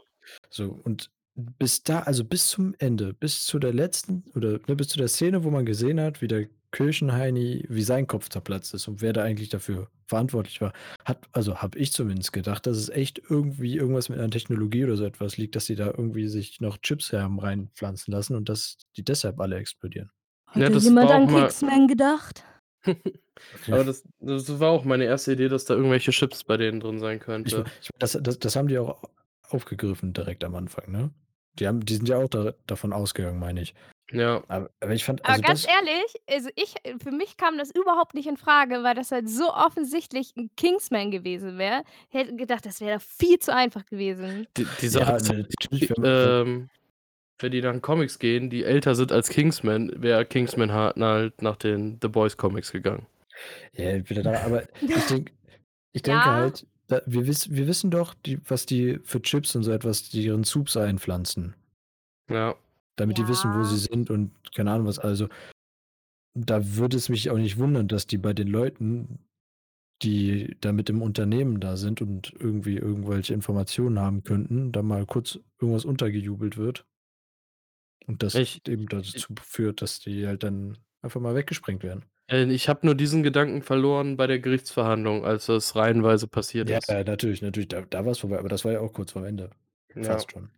So, und bis da also, bis zum Ende, bis zu der letzten oder, ne, bis zu der Szene, wo man gesehen hat, wie der Kirchenheini wie sein Kopf zerplatzt ist und wer da eigentlich dafür verantwortlich war, hat also, habe ich zumindest gedacht, dass es echt irgendwie irgendwas mit einer Technologie oder so etwas liegt, dass sie da irgendwie sich noch Chips haben reinpflanzen lassen und dass die deshalb alle explodieren. Ja, Hat das jemand an mal Kingsman gedacht? Ja. [laughs] Aber das das war auch meine erste Idee, dass da irgendwelche Chips bei denen drin sein Ich könnte. ich das das das haben die auch aufgegriffen direkt am Anfang, ne? Die haben die sind ja auch da davon ausgegangen, meine ich. Ja. Aber aber ich fand Aber also, ganz das ehrlich, also, ich für mich kam das überhaupt nicht infrage, weil das halt so offensichtlich 'n Kingsman gewesen wäre. Hätte gedacht, das wäre viel zu einfach gewesen. Die die Sache Ja, ist halt natürlich, die, wenn ähm, wenn die nach den Comics gehen, die älter sind als Kingsman, wäre Kingsman ha halt nach den The Boys Comics gegangen. Ja, entweder da [laughs] aber ich denke ich denke Ja. halt, da wir wiss wir wissen doch, die was die für Chips und so etwas die ihren Supes einpflanzen. Ja. Damit die wissen, wo sie Ja. sind und keine Ahnung was. Also da würde es mich auch nicht wundern, dass die bei den Leuten, die da mit im Unternehmen da sind und irgendwie irgendwelche Informationen haben könnten, da mal kurz irgendwas untergejubelt wird. Und das Ich eben ich dazu führt, dass die halt dann einfach mal weggesprengt werden. Ich habe nur diesen Gedanken verloren bei der Gerichtsverhandlung, als das reihenweise passiert Ja, ist. ja, natürlich, natürlich, da da war's vorbei, aber das war ja auch kurz vorm Ende. Ja. Fast schon.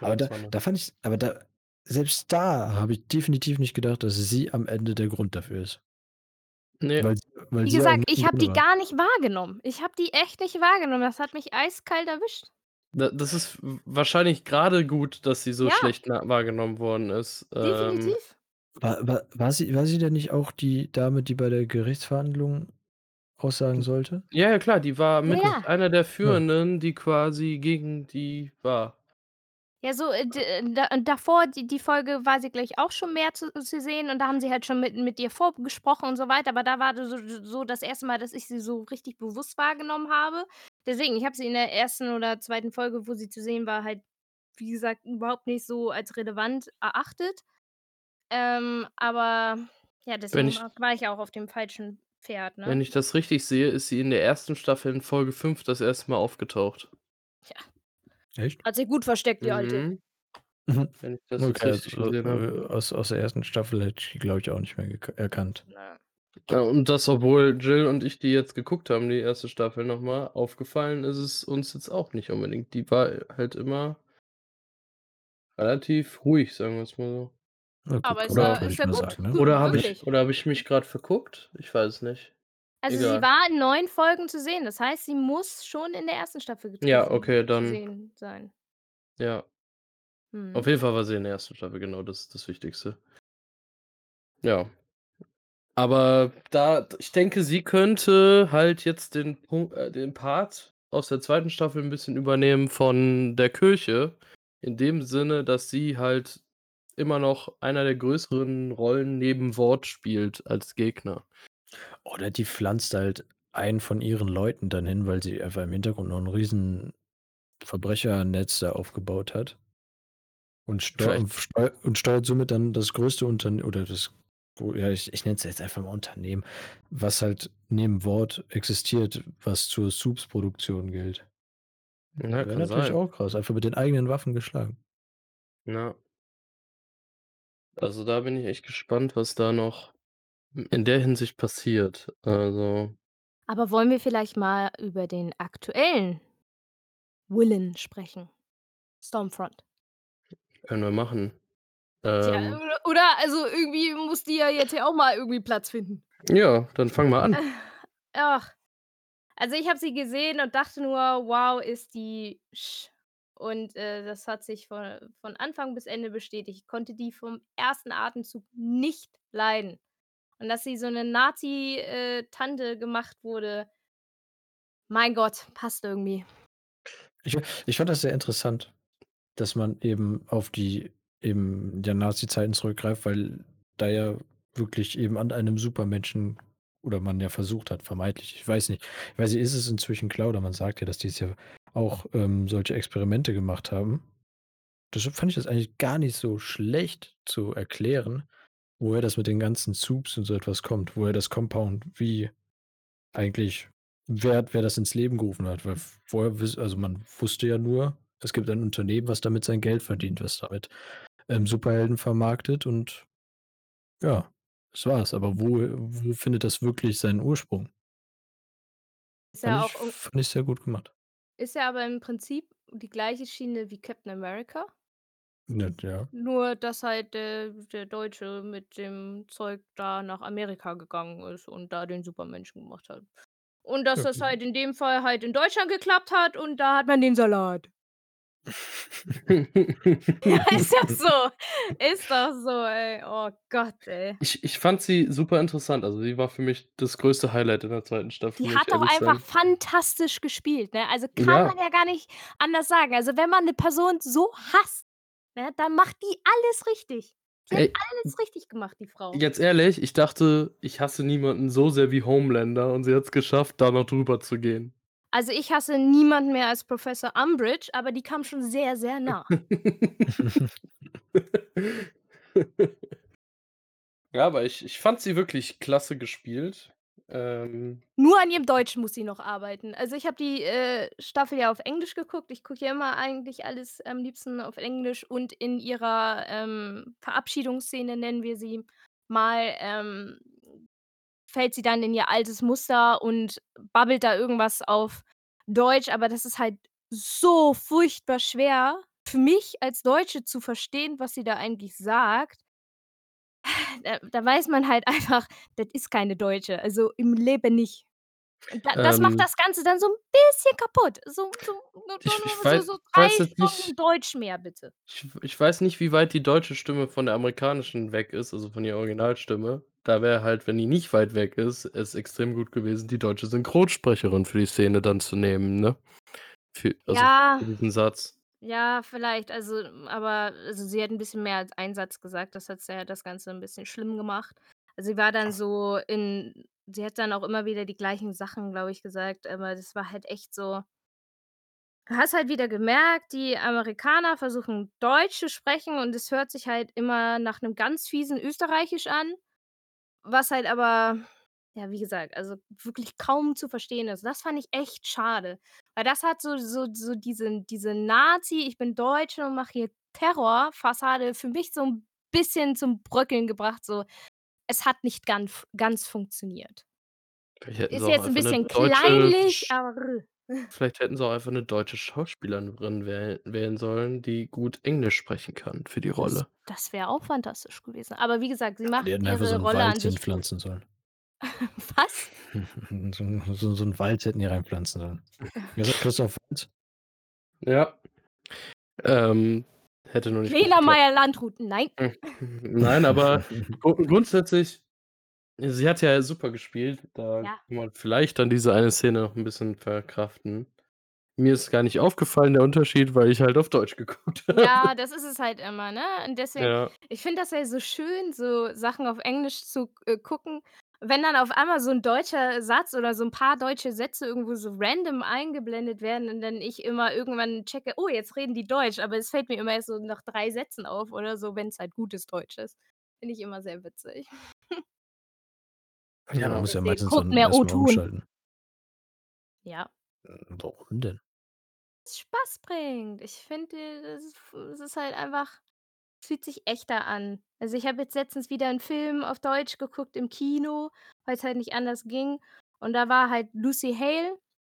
Aber da da fand ich aber da selbst da habe ich definitiv nicht gedacht, dass sie am Ende der Grund dafür ist. Ne. Weil weil Wie gesagt, ich habe die war. gar nicht wahrgenommen. Ich habe die echt nicht wahrgenommen. Das hat mich eiskalt erwischt. Da das ist wahrscheinlich grade gut, dass sie so Ja. schlecht wahrgenommen worden ist. Ähm, Definitiv. War war war sie war sie denn nicht auch die Dame, die bei der Gerichtsverhandlung aussagen sollte? ja, ja, klar, die war mit ja. einer der. Führenden, die quasi gegen die war. Ja, so, äh, d äh, da davor, die die Folge war sie gleich auch schon mehr zu zu sehen und da haben sie halt schon mit mit ihr vorgesprochen und so weiter, aber da war das so so das 1. Mal, dass ich sie so richtig bewusst wahrgenommen habe. Deswegen, ich habe sie in der 1. oder 2. Folge, wo sie zu sehen war, halt, wie gesagt, überhaupt nicht so als relevant erachtet. Ähm, aber ja, Wenn deswegen ich war war ich auch auf dem falschen Pferd, wenn ne? ich das richtig sehe, ist sie in der 1. Staffel in Folge 5 das 1. Mal aufgetaucht. Tja. Echt? Hat sich gut versteckt, die Alte. Mhm. Mhm. Wenn ich das jetzt Okay, richtig also, gesehen habe. äh, aus aus der ersten Staffel hätte ich die, glaube ich, auch nicht mehr gek erkannt. Ja. Ja, und das, obwohl Jill und ich die jetzt geguckt haben, die erste Staffel noch mal, aufgefallen ist es uns jetzt auch nicht unbedingt. Die war halt immer relativ ruhig, sagen wir's mal so. Na gut, Aber ist Oder- ja würde ist ich ja mal gut. sagen, ne? Gut, Oder habe ich wirklich. oder habe ich mich grad verguckt? Ich weiß es nicht. Also, sie Egal. war in 9 Folgen zu sehen. Das heißt, sie muss schon in der ersten Staffel Ja, gewesen okay, zu dann sehen sein. ja. Mhm. Auf jeden Fall war sie in der ersten Staffel, genau, das ist das Wichtigste. Ja. Aber da ich denke, sie könnte halt jetzt den Punkt äh, den Part aus der zweiten Staffel 'n bisschen übernehmen von der Kirche. In dem Sinne, dass sie halt immer noch einer der größeren Rollen neben Ward spielt als Gegner. Oder die pflanzt halt einen von ihren Leuten dann hin, weil sie einfach im Hintergrund noch 'n riesen Verbrechernetz da aufgebaut hat. Und steu steu und steuert somit dann das größte Unterne oder das ja, ich ich nenne es jetzt einfach mal Unternehmen, was halt neben Ward existiert, was zur Soups-Produktion gilt. Ja, Wäre kann natürlich sein. auch krass, einfach mit den eigenen Waffen geschlagen. Ja. Also, da bin ich echt gespannt, was da noch in der Hinsicht passiert. Also Aber wollen wir vielleicht mal über den aktuellen Villain sprechen? Stormfront. Können wir machen. Tja, Ähm oder oder also, irgendwie muss die ja jetzt hier auch mal irgendwie Platz finden. Ja, dann fang mal an. Äh, [laughs] ach. Also, ich habe sie gesehen und dachte nur: „Wow, ist die sch“ und, äh, das hat sich von von Anfang bis Ende bestätigt. Ich konnte die vom ersten Atemzug nicht leiden. Und dass sie so 'ne Nazi äh, gemacht wurde mein Gott, passt irgendwie. Ich ich fand das sehr interessant, dass man eben auf die eben der Nazi-Zeiten zurückgreift, weil da ja wirklich eben an einem Supermenschen oder man ja versucht hat, vermeintlich, ich weiß nicht. Ich weiß nicht, ist es inzwischen klar oder man sagt ja, dass die's ja auch, ähm, solche Experimente gemacht haben. Deshalb fand ich das eigentlich gar nicht so schlecht zu erklären, woher das mit den ganzen Soups und so etwas kommt, woher das Compound wie eigentlich wer wer das ins Leben gerufen hat, weil vorher also, man wusste ja nur, es gibt ein Unternehmen, was damit sein Geld verdient, was damit, ähm, Superhelden vermarktet und ja, das war's. Aber wo wo findet das wirklich seinen Ursprung? Ist ja ich auch fand ich sehr gut gemacht. ist ja aber im Prinzip die gleiche Schiene wie Captain America. Nett, ja. Nur, dass halt der der Deutsche mit dem Zeug da nach Amerika gegangen ist und da den Supermenschen gemacht hat. Und dass Ja, das halt in dem Fall halt in Deutschland geklappt hat und da hat man den Salat. Ja, [laughs] [laughs] ist doch so. Ist doch so, ey. Oh Gott, ey. Ich ich fand sie super interessant. Also, sie war für mich das größte Highlight in der 2. Staffel, Die muss ich hat ehrlich einfach sagen. fantastisch gespielt, ne? Also, kann Ja. man ja gar nicht anders sagen. Also, wenn man 'ne Person so hasst, ne, dann macht die alles richtig. Die hat Ey alles richtig gemacht, die Frau. Jetzt ehrlich, ich dachte, ich hasse niemanden so sehr wie Homelander und sie hat's geschafft, da noch drüber zu gehen. Also, ich hasse niemanden mehr als Professor Umbridge, aber die kam schon sehr, sehr nah. [laughs] Ja, aber ich ich fand sie wirklich klasse gespielt. Ähm Nur an ihrem Deutsch muss sie noch arbeiten. Also, ich habe die, äh, Staffel ja auf Englisch geguckt. Ich gucke ja immer eigentlich alles am liebsten auf Englisch und in ihrer, ähm, Verabschiedungsszene, nennen wir sie mal, ähm, fällt sie dann in ihr altes Muster und babbelt da irgendwas auf Deutsch, aber das ist halt so furchtbar schwer für mich als Deutsche zu verstehen, was sie da eigentlich sagt. Da da weiß man halt [laughs] einfach, das ist keine Deutsche, also im Leben nicht. Und da das macht Ähm das Ganze dann so 'n bisschen kaputt. So so Ich ich so weiß so weiß 3 jetzt Stunden nicht Deutsch mehr bitte. ich ich weiß nicht, wie weit die deutsche Stimme von der amerikanischen weg ist, also von ihrer Originalstimme. Da wäre halt, wenn die nicht weit weg ist, es extrem gut gewesen, die deutsche Synchronsprecherin für die Szene dann zu nehmen, ne? Für also Ja. für diesen Satz. Ja, vielleicht, also aber also, sie hat 'n bisschen mehr als einen Satz gesagt. Das hat's ja das Ganze 'n bisschen schlimm gemacht. Also, sie war dann so in sie hat dann auch immer wieder die gleichen Sachen, glaube ich, gesagt, aber das war halt echt so du hast halt wieder gemerkt, die Amerikaner versuchen Deutsch zu sprechen und es hört sich halt immer nach 'nem ganz fiesen Österreichisch an, was halt aber, ja, wie gesagt, also wirklich kaum zu verstehen ist. Das fand ich echt schade, weil das hat so so so diesen diese Nazi „Ich bin Deutsche und mache hier Terrorfassade für mich so 'n bisschen zum Bröckeln gebracht, so. Es hat nicht ganf ganz funktioniert. Ist jetzt 'n einfach 'ne bisschen deutsche kleinlich, Sch aber vielleicht hätten sie auch einfach 'ne deutsche Schauspielerin wähl wählen sollen, die gut Englisch sprechen kann für die Das Rolle. das wäre auch fantastisch gewesen. Aber wie gesagt, sie macht so ihre 'n Rolle an sich gut. hinpflanzen sollen. [laughs] Was? [laughs] So so so 'n Wald hätten die reinpflanzen sollen. Christoph Waltz? Ja. Ähm, hätte nur nicht geklappt. Meyer-Landrut, nein. Hm, nein, aber [laughs] gru grundsätzlich sie hat ja super gespielt, da Ja. kann man vielleicht dann diese eine Szene noch 'n bisschen verkraften. Mir ist gar nicht aufgefallen, der Unterschied, weil ich halt auf Deutsch geguckt habe. Ja, das ist es halt immer, ne? Und deswegen Ja. ich finde das ja so schön, so Sachen auf Englisch zu, äh, gucken. Wenn dann auf einmal so 'n deutscher Satz oder so 'n paar deutsche Sätze irgendwo so random eingeblendet werden und dann ich immer irgendwann checke: „Oh, jetzt reden die Deutsch“, aber es fällt mir immer erst so nach 3 Sätzen auf oder so, wenn's halt gutes Deutsch ist. Finde ich immer sehr witzig. Ja, man Ja. muss ja Deswegen meistens guckt dann mehr erst mal O-Ton. umschalten. Ja. Hm, warum denn? Es Spaß bringt. Ich finde, es ist es ist halt einfach es fühlt sich echter an. Also, ich habe jetzt letztens wieder 'n Film auf Deutsch geguckt im Kino, weil's halt nicht anders ging. Und da war halt Lucy Hale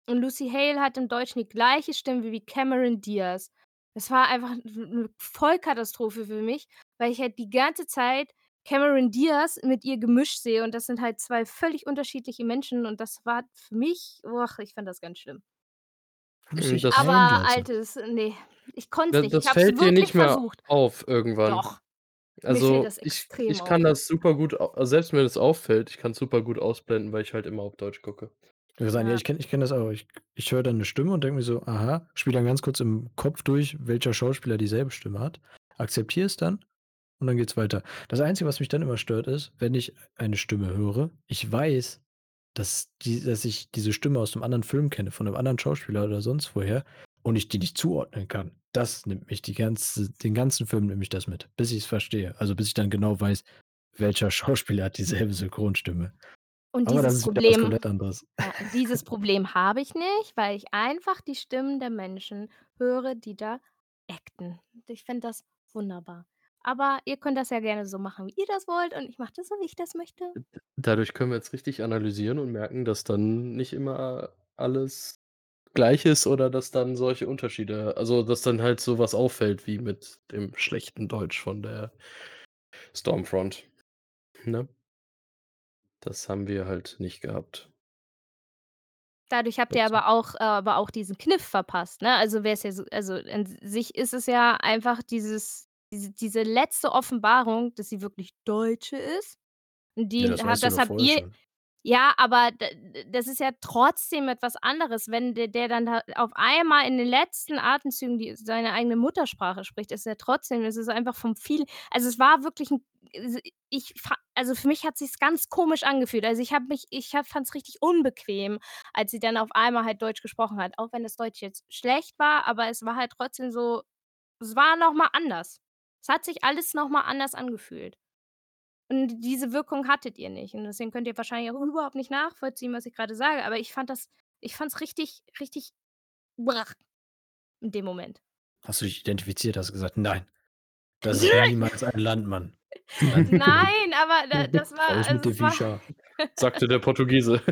und Lucy Hale hat im Deutschen die gleiche Stimme wie Cameron Diaz. Es war einfach 'n 'ne Vollkatastrophe für mich, weil ich halt die ganze Zeit Cameron Diaz mit ihr gemischt sehe und das sind halt 2 völlig unterschiedliche Menschen und das war für mich ich fand das ganz schlimm. Dich das Aber einlassen. altes ne, ich konnte es nicht. Ich das habe es fällt dir wirklich nicht mehr versucht. auf irgendwann. Doch, Also, das ich extrem ich kann auf. das super gut also, selbst wenn es auffällt, ich kann's super gut ausblenden, weil ich halt immer auf Deutsch gucke. Ja, Ja. ich kenne ich kenne das auch. Ich ich höre dann 'ne Stimme und denke mir so: „Aha“, spiele dann ganz kurz im Kopf durch, welcher Schauspieler dieselbe Stimme hat, akzeptiere es dann und dann geht's weiter. Das Einzige, was mich dann immer stört, ist, wenn ich eine Stimme höre, ich weiß, dass die dass ich diese Stimme aus 'nem anderen Film kenne, von 'nem anderen Schauspieler oder sonst woher und ich die nicht zuordnen kann. Das nimmt mich die ganze den ganzen Film nimmt mich das mit, bis ich's verstehe. Also, bis ich dann genau weiß, welcher [laughs] Schauspieler hat dieselbe Synchronstimme. Und Aber das dieses Problem ja, dieses Problem habe ich nicht, weil ich einfach die Stimmen der Menschen höre, die da acten. Ich finde das wunderbar. Aber ihr könnt das ja gerne so machen, wie ihr das wollt und ich mache das so, wie ich das möchte. D dadurch können wir jetzt richtig analysieren und merken, dass dann nicht immer alles gleich ist oder dass dann solche Unterschiede also, dass dann halt so was auffällt wie mit dem schlechten Deutsch von der Stormfront, ne? Das haben wir halt nicht gehabt. Dadurch habt ihr Dazu. aber auch äh, aber auch diesen Kniff verpasst, ne? Also, wär's ja so also, an sich ist es ja einfach dieses diese diese letzte Offenbarung, dass sie wirklich Deutsche ist. Und Ja, die das ha weißt du das doch habt vorher ihr schon. ja, aber d d das ist ja trotzdem etwas anderes, wenn der der dann da auf einmal in den letzten Atemzügen die seine eigene Muttersprache spricht, ist ja trotzdem es ist einfach vom Feeling also, es war wirklich 'n s ich fa also, für mich hat sich's ganz komisch angefühlt. Also, ich habe mich ich habe fand's richtig unbequem, als sie dann auf einmal halt Deutsch gesprochen hat, auch wenn das Deutsch jetzt schlecht war, aber es war halt trotzdem so es war noch mal anders. Es hat sich alles noch mal anders angefühlt. Und diese Wirkung hattet ihr nicht und deswegen könnt ihr wahrscheinlich auch [laughs] überhaupt nicht nachvollziehen, was ich grade sage, aber ich fand das ich fand's richtig richtig in dem Moment. Hast du dich identifiziert, hast gesagt: „Nein, das ist [laughs] niemals ein Landmann. Nein, aber da [laughs] das war Raus mit also, dem es war Viecher.“ Sagte der Portugiese.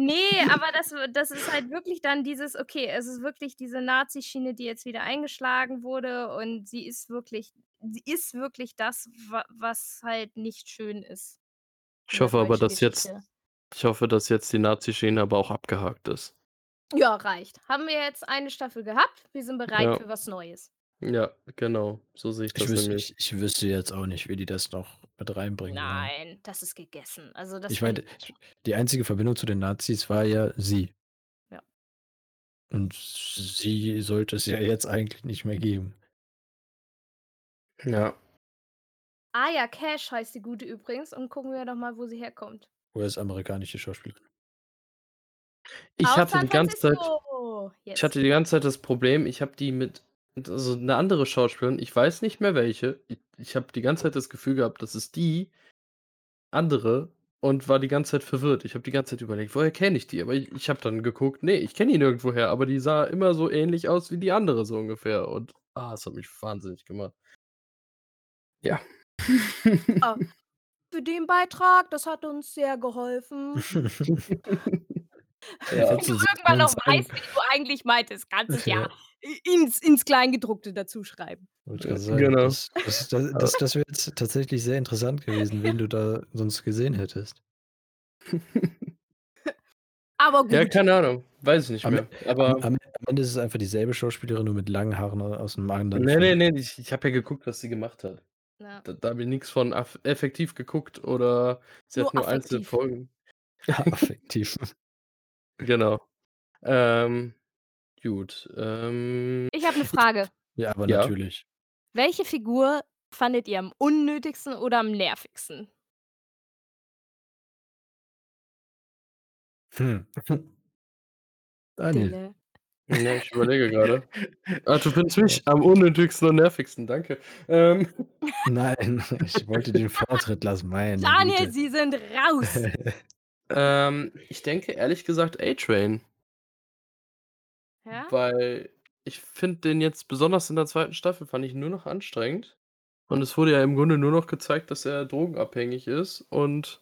Ne, [laughs] aber das das ist halt wirklich dann dieses okay, es ist wirklich diese Nazi-Schiene, die jetzt wieder eingeschlagen wurde und sie ist wirklich sie ist wirklich das, wa was halt nicht schön ist in Ich der hoffe aber, deutschen dass jetzt Geschichte. ich hoffe, dass jetzt die Nazi-Schiene aber auch abgehakt ist. Ja, reicht. Haben wir jetzt eine Staffel gehabt, wir sind bereit Ja. für was Neues. Ja, genau, so sehe ich Ich das wüsste nämlich. ich ich wüsste jetzt auch nicht, wie die das noch mit reinbringen wollen. Nein, das ist gegessen. Also, das Ich finde meine, ich die einzige Verbindung zu den Nazis war ja sie. Ja. Und sie sollte es ja jetzt eigentlich nicht mehr geben. Ja. Aya Cash heißt die Gute übrigens und gucken wir doch mal, wo sie herkommt. US-amerikanische Schauspielerin. Ich Aus hatte San die ganze Zeit Francisco. ich hatte die ganze Zeit das Problem, ich habe die mit also, 'ne andere Schauspielerin, ich weiß nicht mehr welche. I ich habe die ganze Zeit das Gefühl gehabt, das ist die andere und war die ganze Zeit verwirrt. Ich habe die ganze Zeit überlegt: „Woher kenne ich die?“ Aber ich ich habe dann geguckt: „Ne, ich kenne die nirgendwoher“, aber die sah immer so ähnlich aus wie die andere so ungefähr und, ah, es hat mich wahnsinnig gemacht. Ja. Ah, [laughs] für den Beitrag, das hat uns sehr geholfen. [laughs] [laughs] Ja. Wenn du irgendwann noch weißt, wie du eigentlich meintest, kannst du's ja Ja. i ins ins Kleingedruckte dazu schreiben. Ja, sagen, genau. das das [laughs] das das das wäre jetzt tatsächlich sehr interessant gewesen, wen du da sonst gesehen hättest. [laughs] Aber Ja, gut. keine Ahnung, weiß ich nicht Am mehr. am Aber am am Ende ist es einfach dieselbe Schauspielerin, nur mit langen Haaren aus 'nem anderen Ne, ne, Film. ne, ich ich habe ja geguckt, was sie gemacht hat. Ja. Da da habe ich nix von effektiv geguckt oder sie hat Nur nur einzelne. Folgen [laughs] Affektiv. Genau. Ähm, gut, ähm Ich habe 'ne Frage. [laughs] Ja, aber Ja. natürlich. Welche Figur fandet ihr am unnötigsten oder am nervigsten? Hm. [laughs] Daniel. Ja, ich überlege grade. [laughs] Ah, du findest mich am unnötigsten und nervigsten, danke. Ähm Nein, ich wollte den Vortritt lassen, meine Daniel, Güte. Sie sind raus. Ähm, ich denke ehrlich gesagt A-Train. Ja? Weil ich finde den jetzt besonders in der 2. Staffel fand ich nur noch anstrengend. Und es wurde ja im Grunde nur noch gezeigt, dass er drogenabhängig ist und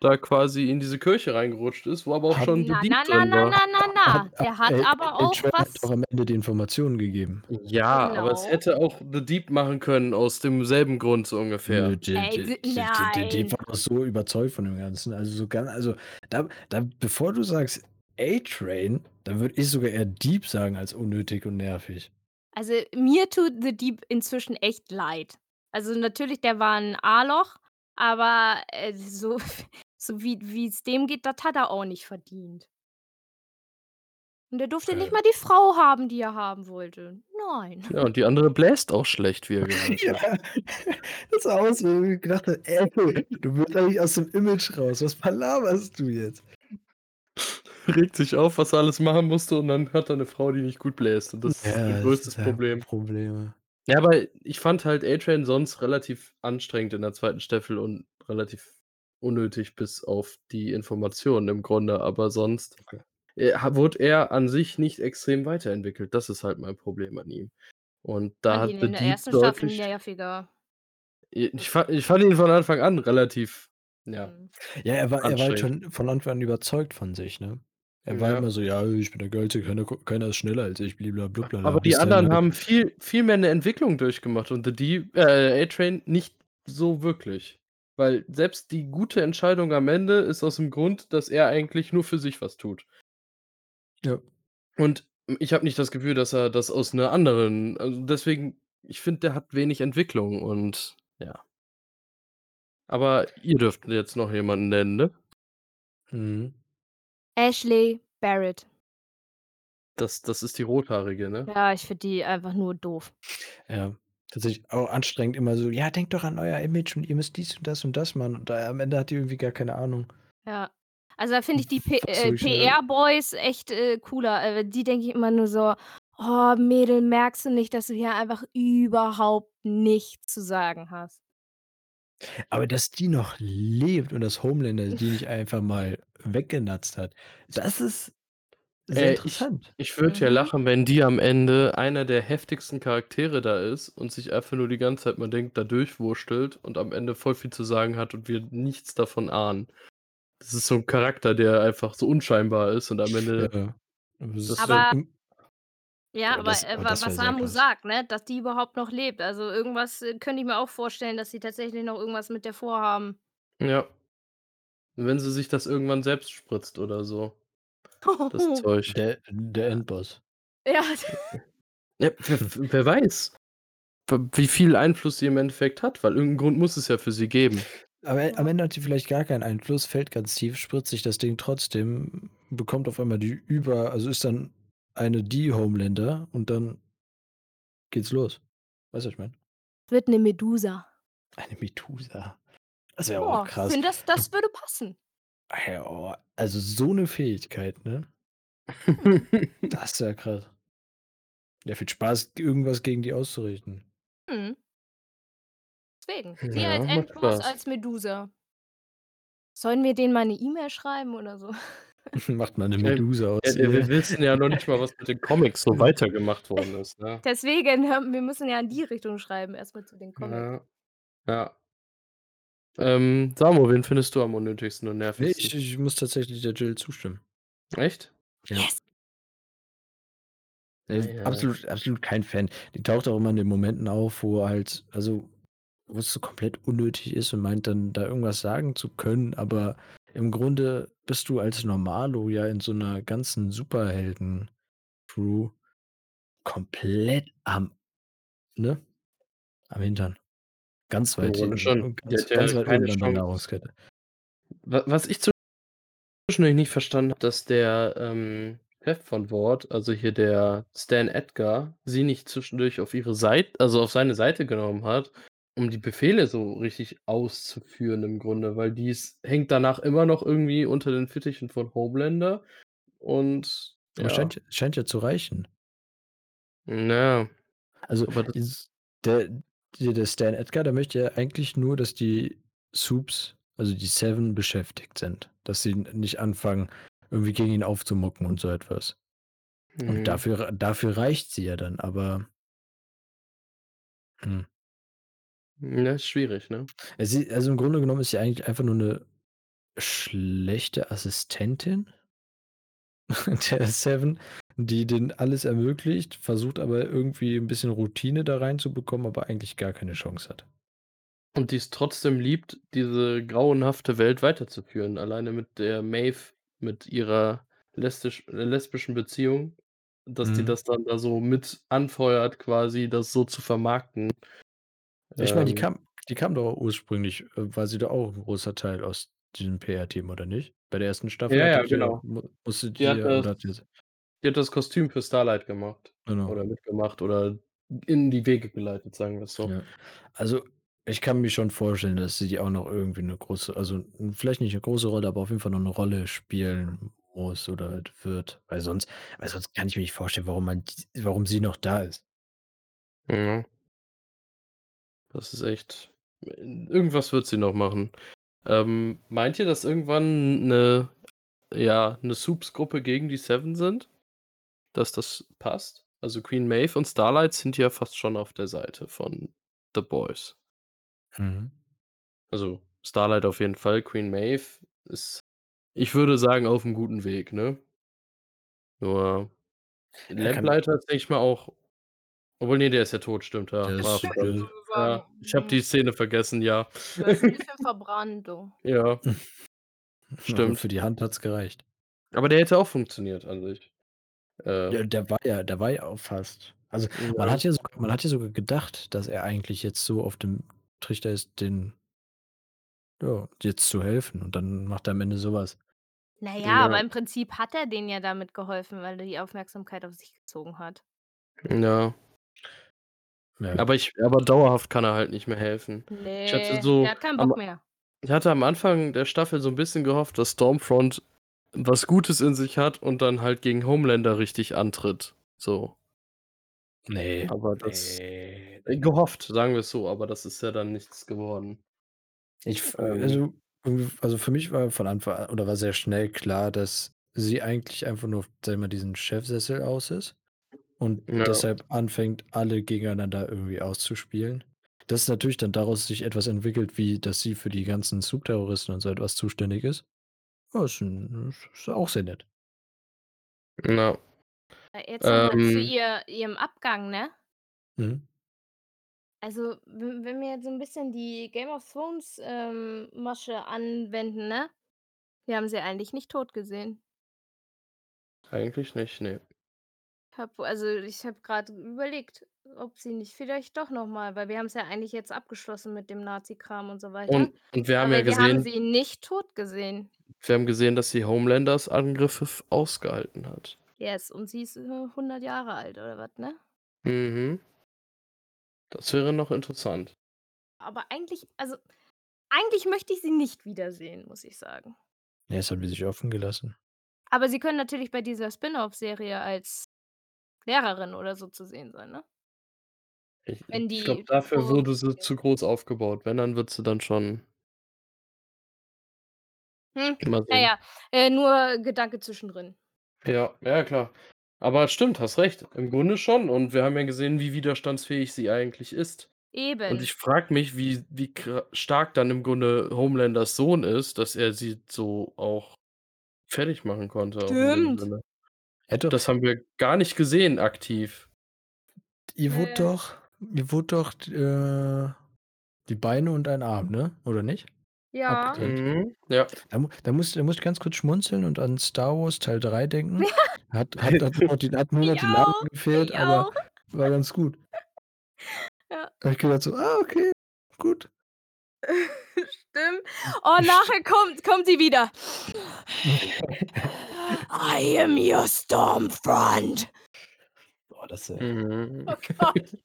da quasi in diese Kirche reingerutscht ist, wo aber auch Hat schon The Na, Deep na, na, drin na, war. na, na, na. Der hat A aber auch hat was doch am Ende die Informationen gegeben. Ja, aber es Genau. hätte auch The Deep machen können aus demselben Grund so Nö, ungefähr. der Ey, der d der der der der nein. war so überzeugt von dem Ganzen. Also, so gan also, da da bevor du sagst A-Train, dann würde ich sogar eher Deep sagen als unnötig und nervig. Also, mir tut The Deep inzwischen echt leid. Also, natürlich, der war 'n A-Loch, aber, äh, so [laughs] so wie wie's dem geht, das hat er auch nicht verdient. Und der durfte nicht Äh. mal die Frau haben, die er haben wollte. Nein. Ja, und die andere bläst auch schlecht, wie er [laughs] Ja, hat. [laughs] das sah aus, wo ich gedacht habe: „Ey, du willst eigentlich aus dem Image raus. Was palaverst du jetzt?“ Regt sich auf, was er alles machen musste und dann hat er 'ne Frau, die nicht gut bläst und das ist Ja, das größtes ist ja Problem. Probleme. Ja, aber ich fand halt A-Train sonst relativ anstrengend in der 2. Staffel und relativ unnötig bis auf die Informationen im Grunde, aber sonst, Okay. äh, wurde er an sich nicht extrem weiterentwickelt. Das ist halt mein Problem an ihm. Und da Fand hat ihn in der Deep 1. Staffel deutlich nerviger. I ich fa ich fand ihn von Anfang an relativ, ja, Mhm. Ja, er war er war halt schon von Anfang an überzeugt von sich, ne? Er war Ja. immer so: „Ja, ich bin der Geilste, keiner keiner ist schneller als ich, bliblablubblala“, Aber die anderen halt haben viel viel mehr 'ne Entwicklung durchgemacht und The Deep äh, A-Train nicht so wirklich. Weil selbst die gute Entscheidung am Ende ist aus dem Grund, dass er eigentlich nur für sich was tut. Ja. Und ich habe nicht das Gefühl, dass er das aus 'ner anderen also, deswegen ich finde, der hat wenig Entwicklung und ja. Aber ihr dürft jetzt noch jemanden nennen, ne? Mhm. Ashley Barrett. Das das ist die Rothaarige, ne? Ja, ich finde die einfach nur doof. Ja, tatsächlich auch anstrengend immer so: „Ja, denkt doch an euer Image und ihr müsst dies und das und das machen.“ Und da am Ende hat die irgendwie gar keine Ahnung. Ja. Also, da finde ich die P Was äh, PR-Boys echt, äh, cooler. Äh, die denke ich immer nur so: „Oh, Mädel, merkst du nicht, dass du hier einfach überhaupt nichts zu sagen hast?“ Aber dass die noch lebt und dass Homelander die nicht [laughs] einfach mal weggenatzt hat, das ist sehr Äh, ich interessant. ich würde ja Mhm. lachen, wenn die am Ende einer der heftigsten Charaktere da ist und sich einfach nur die ganze Zeit, man denkt, da durchwurstelt und am Ende voll viel zu sagen hat und wir nichts davon ahnen. Das ist so 'n Charakter, der einfach so unscheinbar ist und am Ende Ja, das ist Aber hm ja, aber aber, das äh, aber wa das wäre was sehr Samu krass. sagt, ne, dass die überhaupt noch lebt. Also, irgendwas, äh, könnte ich mir auch vorstellen, dass sie tatsächlich noch irgendwas mit der vorhaben. Ja. Wenn sie sich das irgendwann selbst spritzt oder so, das [laughs] Zeug. Der der Endboss. Ja. Ja, wer wer weiß, w wie viel Einfluss sie im Endeffekt hat, weil irgend 'n Grund muss es ja für sie geben. Aber am Ja. Ende hat sie vielleicht gar keinen Einfluss, fällt ganz tief, spritzt sich das Ding trotzdem, bekommt auf einmal die über also, ist dann eine die Homelander und dann geht's los. Weißt du, was ich meine? Wird 'ne Medusa. Eine Medusa. Das wäre auch Ja, krass. finde das das würde passen. Oh, also, so 'ne Fähigkeit, ne? [laughs] Das wäre krass. Ja, viel Spaß, irgendwas gegen die auszurichten. Mhm. Deswegen, sie Ja, als macht Endboss, als Medusa. Sollen wir denen mal 'ne E-Mail schreiben oder so? [laughs] Macht mal 'ne Ich meine, Medusa aus wir ihr. wir wissen ja noch nicht mal, was mit den Comics so [laughs] weitergemacht worden ist, ne? Deswegen, wir müssen ja in die Richtung schreiben, erst mal zu den Comics. Ja. Ja. Ähm, Samo, wen findest du am unnötigsten und Ne, nervigsten? ich ich muss tatsächlich der Jill zustimmen. Echt? Ja. Yes. Ja. absolut absolut kein Fan. Die taucht auch immer in den Momenten auf, wo halt also, wo's so komplett unnötig ist und meint dann, da irgendwas sagen zu können, aber im Grunde bist du als Normalo ja in so 'ner ganzen Superhelden-Crew komplett am ne, am Hintern. Ganz weit Grunde hinten schon. ganz ja ganz weit unten an der. Nahrungskette. Was ich zwischendurch nicht verstanden habe, dass der, ähm, Chef von Vought, also hier der Stan Edgar, sie nicht zwischendurch auf ihre Seit also auf seine Seite genommen hat, um die Befehle so richtig auszuführen im Grunde, weil die ist hängt danach immer noch irgendwie unter den Fittichen von Homelander und Aber ja. scheint ja scheint ja zu reichen. Na ja. Also, Aber das der hier der Stan Edgar, der möchte ja eigentlich nur, dass die Supes, also die Seven, beschäftigt sind, dass sie nicht anfangen, irgendwie gegen ihn aufzumucken und so etwas. Und Mhm. dafür r dafür reicht sie ja dann, aber hm. Ja, ist schwierig, ne? Sie also im Grunde genommen ist sie eigentlich einfach nur 'ne schlechte Assistentin [laughs] der Seven, die denen alles ermöglicht, versucht aber irgendwie 'n bisschen Routine da reinzubekommen, aber eigentlich gar keine Chance hat. Und die's trotzdem liebt, diese grauenhafte Welt weiterzuführen, alleine mit der Maeve, mit ihrer lesbisch äh, lesbischen Beziehung, dass die Mhm. das dann da so mit anfeuert quasi, das so zu vermarkten. Ich meine, die Ähm kam die kam doch ursprünglich äh, war sie doch auch 'n großer Teil aus diesem PR-Team, oder nicht? Bei der 1. Staffel Ja, ja, die genau. mu musste Die die hat das oder sie die hat das Kostüm für Starlight gemacht Genau. oder mitgemacht oder in die Wege geleitet, sagen wir's so. Ja. Also, ich kann mir schon vorstellen, dass sie auch noch irgendwie 'ne große also, vielleicht nicht 'ne große Rolle, aber auf jeden Fall noch 'ne Rolle spielen muss oder halt wird, weil sonst weil sonst kann ich mir nicht vorstellen, warum man warum sie noch da ist. Mhm. Das ist echt irgendwas wird sie noch machen. Ähm, meint ihr, dass irgendwann 'ne ja, 'ne Supes-Gruppe gegen die Seven sind? Dass das passt? Also, Queen Maeve und Starlight sind ja fast schon auf der Seite von The Boys. Mhm. Also, Starlight auf jeden Fall. Queen Maeve ist, ich würde sagen, auf'm guten Weg, ne? Nur Lamplighter ist, denke ich mal, auch obwohl, ne, der ist ja tot, stimmt, ja. Der ist. Ja, ich habe die hm. Szene vergessen, ja. Der ist 'n bisschen [laughs] verbrannt, du. Ja. [laughs] Stimmt. für die Hand hat's gereicht. Aber der hätte auch funktioniert an sich. Äh Ja, der war ja der war ja auch fast also, man Ja. hat ja sogar man hat ja sogar gedacht, dass er eigentlich jetzt so auf dem Trichter ist, den ja, jetzt zu helfen und dann macht er am Ende so was. Na ja, aber Ja. im Prinzip hat er denen ja damit geholfen, weil er die Aufmerksamkeit auf sich gezogen hat. Ja. Ja. Aber ich aber dauerhaft kann er halt nicht mehr helfen. Ich hatte Ne, der so hat keinen am Bock mehr. ich hatte am Anfang der Staffel so 'n bisschen gehofft, dass Stormfront was Gutes in sich hat und dann halt gegen Homelander richtig antritt, so. Ne, Aber das ne, äh, ne. gehofft, sagen wir's so, aber das ist ja dann nichts geworden. Ich f Ähm also also, für mich war von Anfang a oder war sehr schnell klar, dass sie eigentlich einfach nur auf, sage ich mal, diesen Chefsessel aus ist und Ja. deshalb anfängt, alle gegeneinander irgendwie auszuspielen. Dass natürlich dann daraus sich etwas entwickelt, wie dass sie für die ganzen Supe-Terroristen und so etwas zuständig ist. Ja, ist 'n ist auch sehr nett. Ja. Äh, jetzt mal zu Ähm ihr ihrem Abgang, ne? Mhm. Also, w wenn wir jetzt so 'n bisschen die Game of Thrones, ähm, Masche anwenden, ne? Wir haben sie eigentlich nicht tot gesehen. Eigentlich nicht, ne. Habe also, ich habe grad überlegt, ob sie nicht vielleicht doch noch mal weil wir haben's ja eigentlich jetzt abgeschlossen mit dem Nazi-Kram und so weiter. Und und wir haben ja Aber wir haben gesehen sie nicht tot gesehen. wir haben gesehen, dass sie Homelanders Angriffe f ausgehalten hat. Yes, und sie ist, äh, 100 Jahre alt oder was, ne? Mhm. Das wäre noch interessant. Aber eigentlich also, eigentlich möchte ich sie nicht wiedersehen, muss ich sagen. Ja, das haben die sich offen gelassen. Aber sie können natürlich bei dieser Spin-off-Serie als Lehrerin oder so zu sehen sein, ne? Ich Wenn ich glaube, die dafür wurde sie zu groß aufgebaut. Wenn, dann wird sie dann schon Hm, Mal na sehen. ja, äh, nur Gedanke zwischendrin. Ja, ja klar. Aber stimmt, hast recht. Im Grunde schon und wir haben ja gesehen, wie widerstandsfähig sie eigentlich ist. Und Eben. ich frage mich, wie wie kra stark dann im Grunde Homelanders Sohn ist, dass er sie so auch fertig machen konnte auch in dem Stimmt. Sinne. Hätte Das haben wir gar nicht gesehen aktiv. Ihr wurde Ne. doch ihr wurde doch, äh, die Beine und ein Arm, ne? Oder nicht? Ja. Mhm, ja. Da da muss da muss ich ganz kurz schmunzeln und an Star Wars Teil 3 denken. Hat hat hat nur noch die hat nur noch die [laughs] auch, gefehlt, aber auch. war ganz gut. Ja. Habe ich gedacht so: „Ah, okay, gut.“ [laughs] Stimmt. Oh, nachher kommt kommt sie wieder. [laughs] I am your Stormfront. Boah, das, äh Mhm. Oh [laughs] Gott.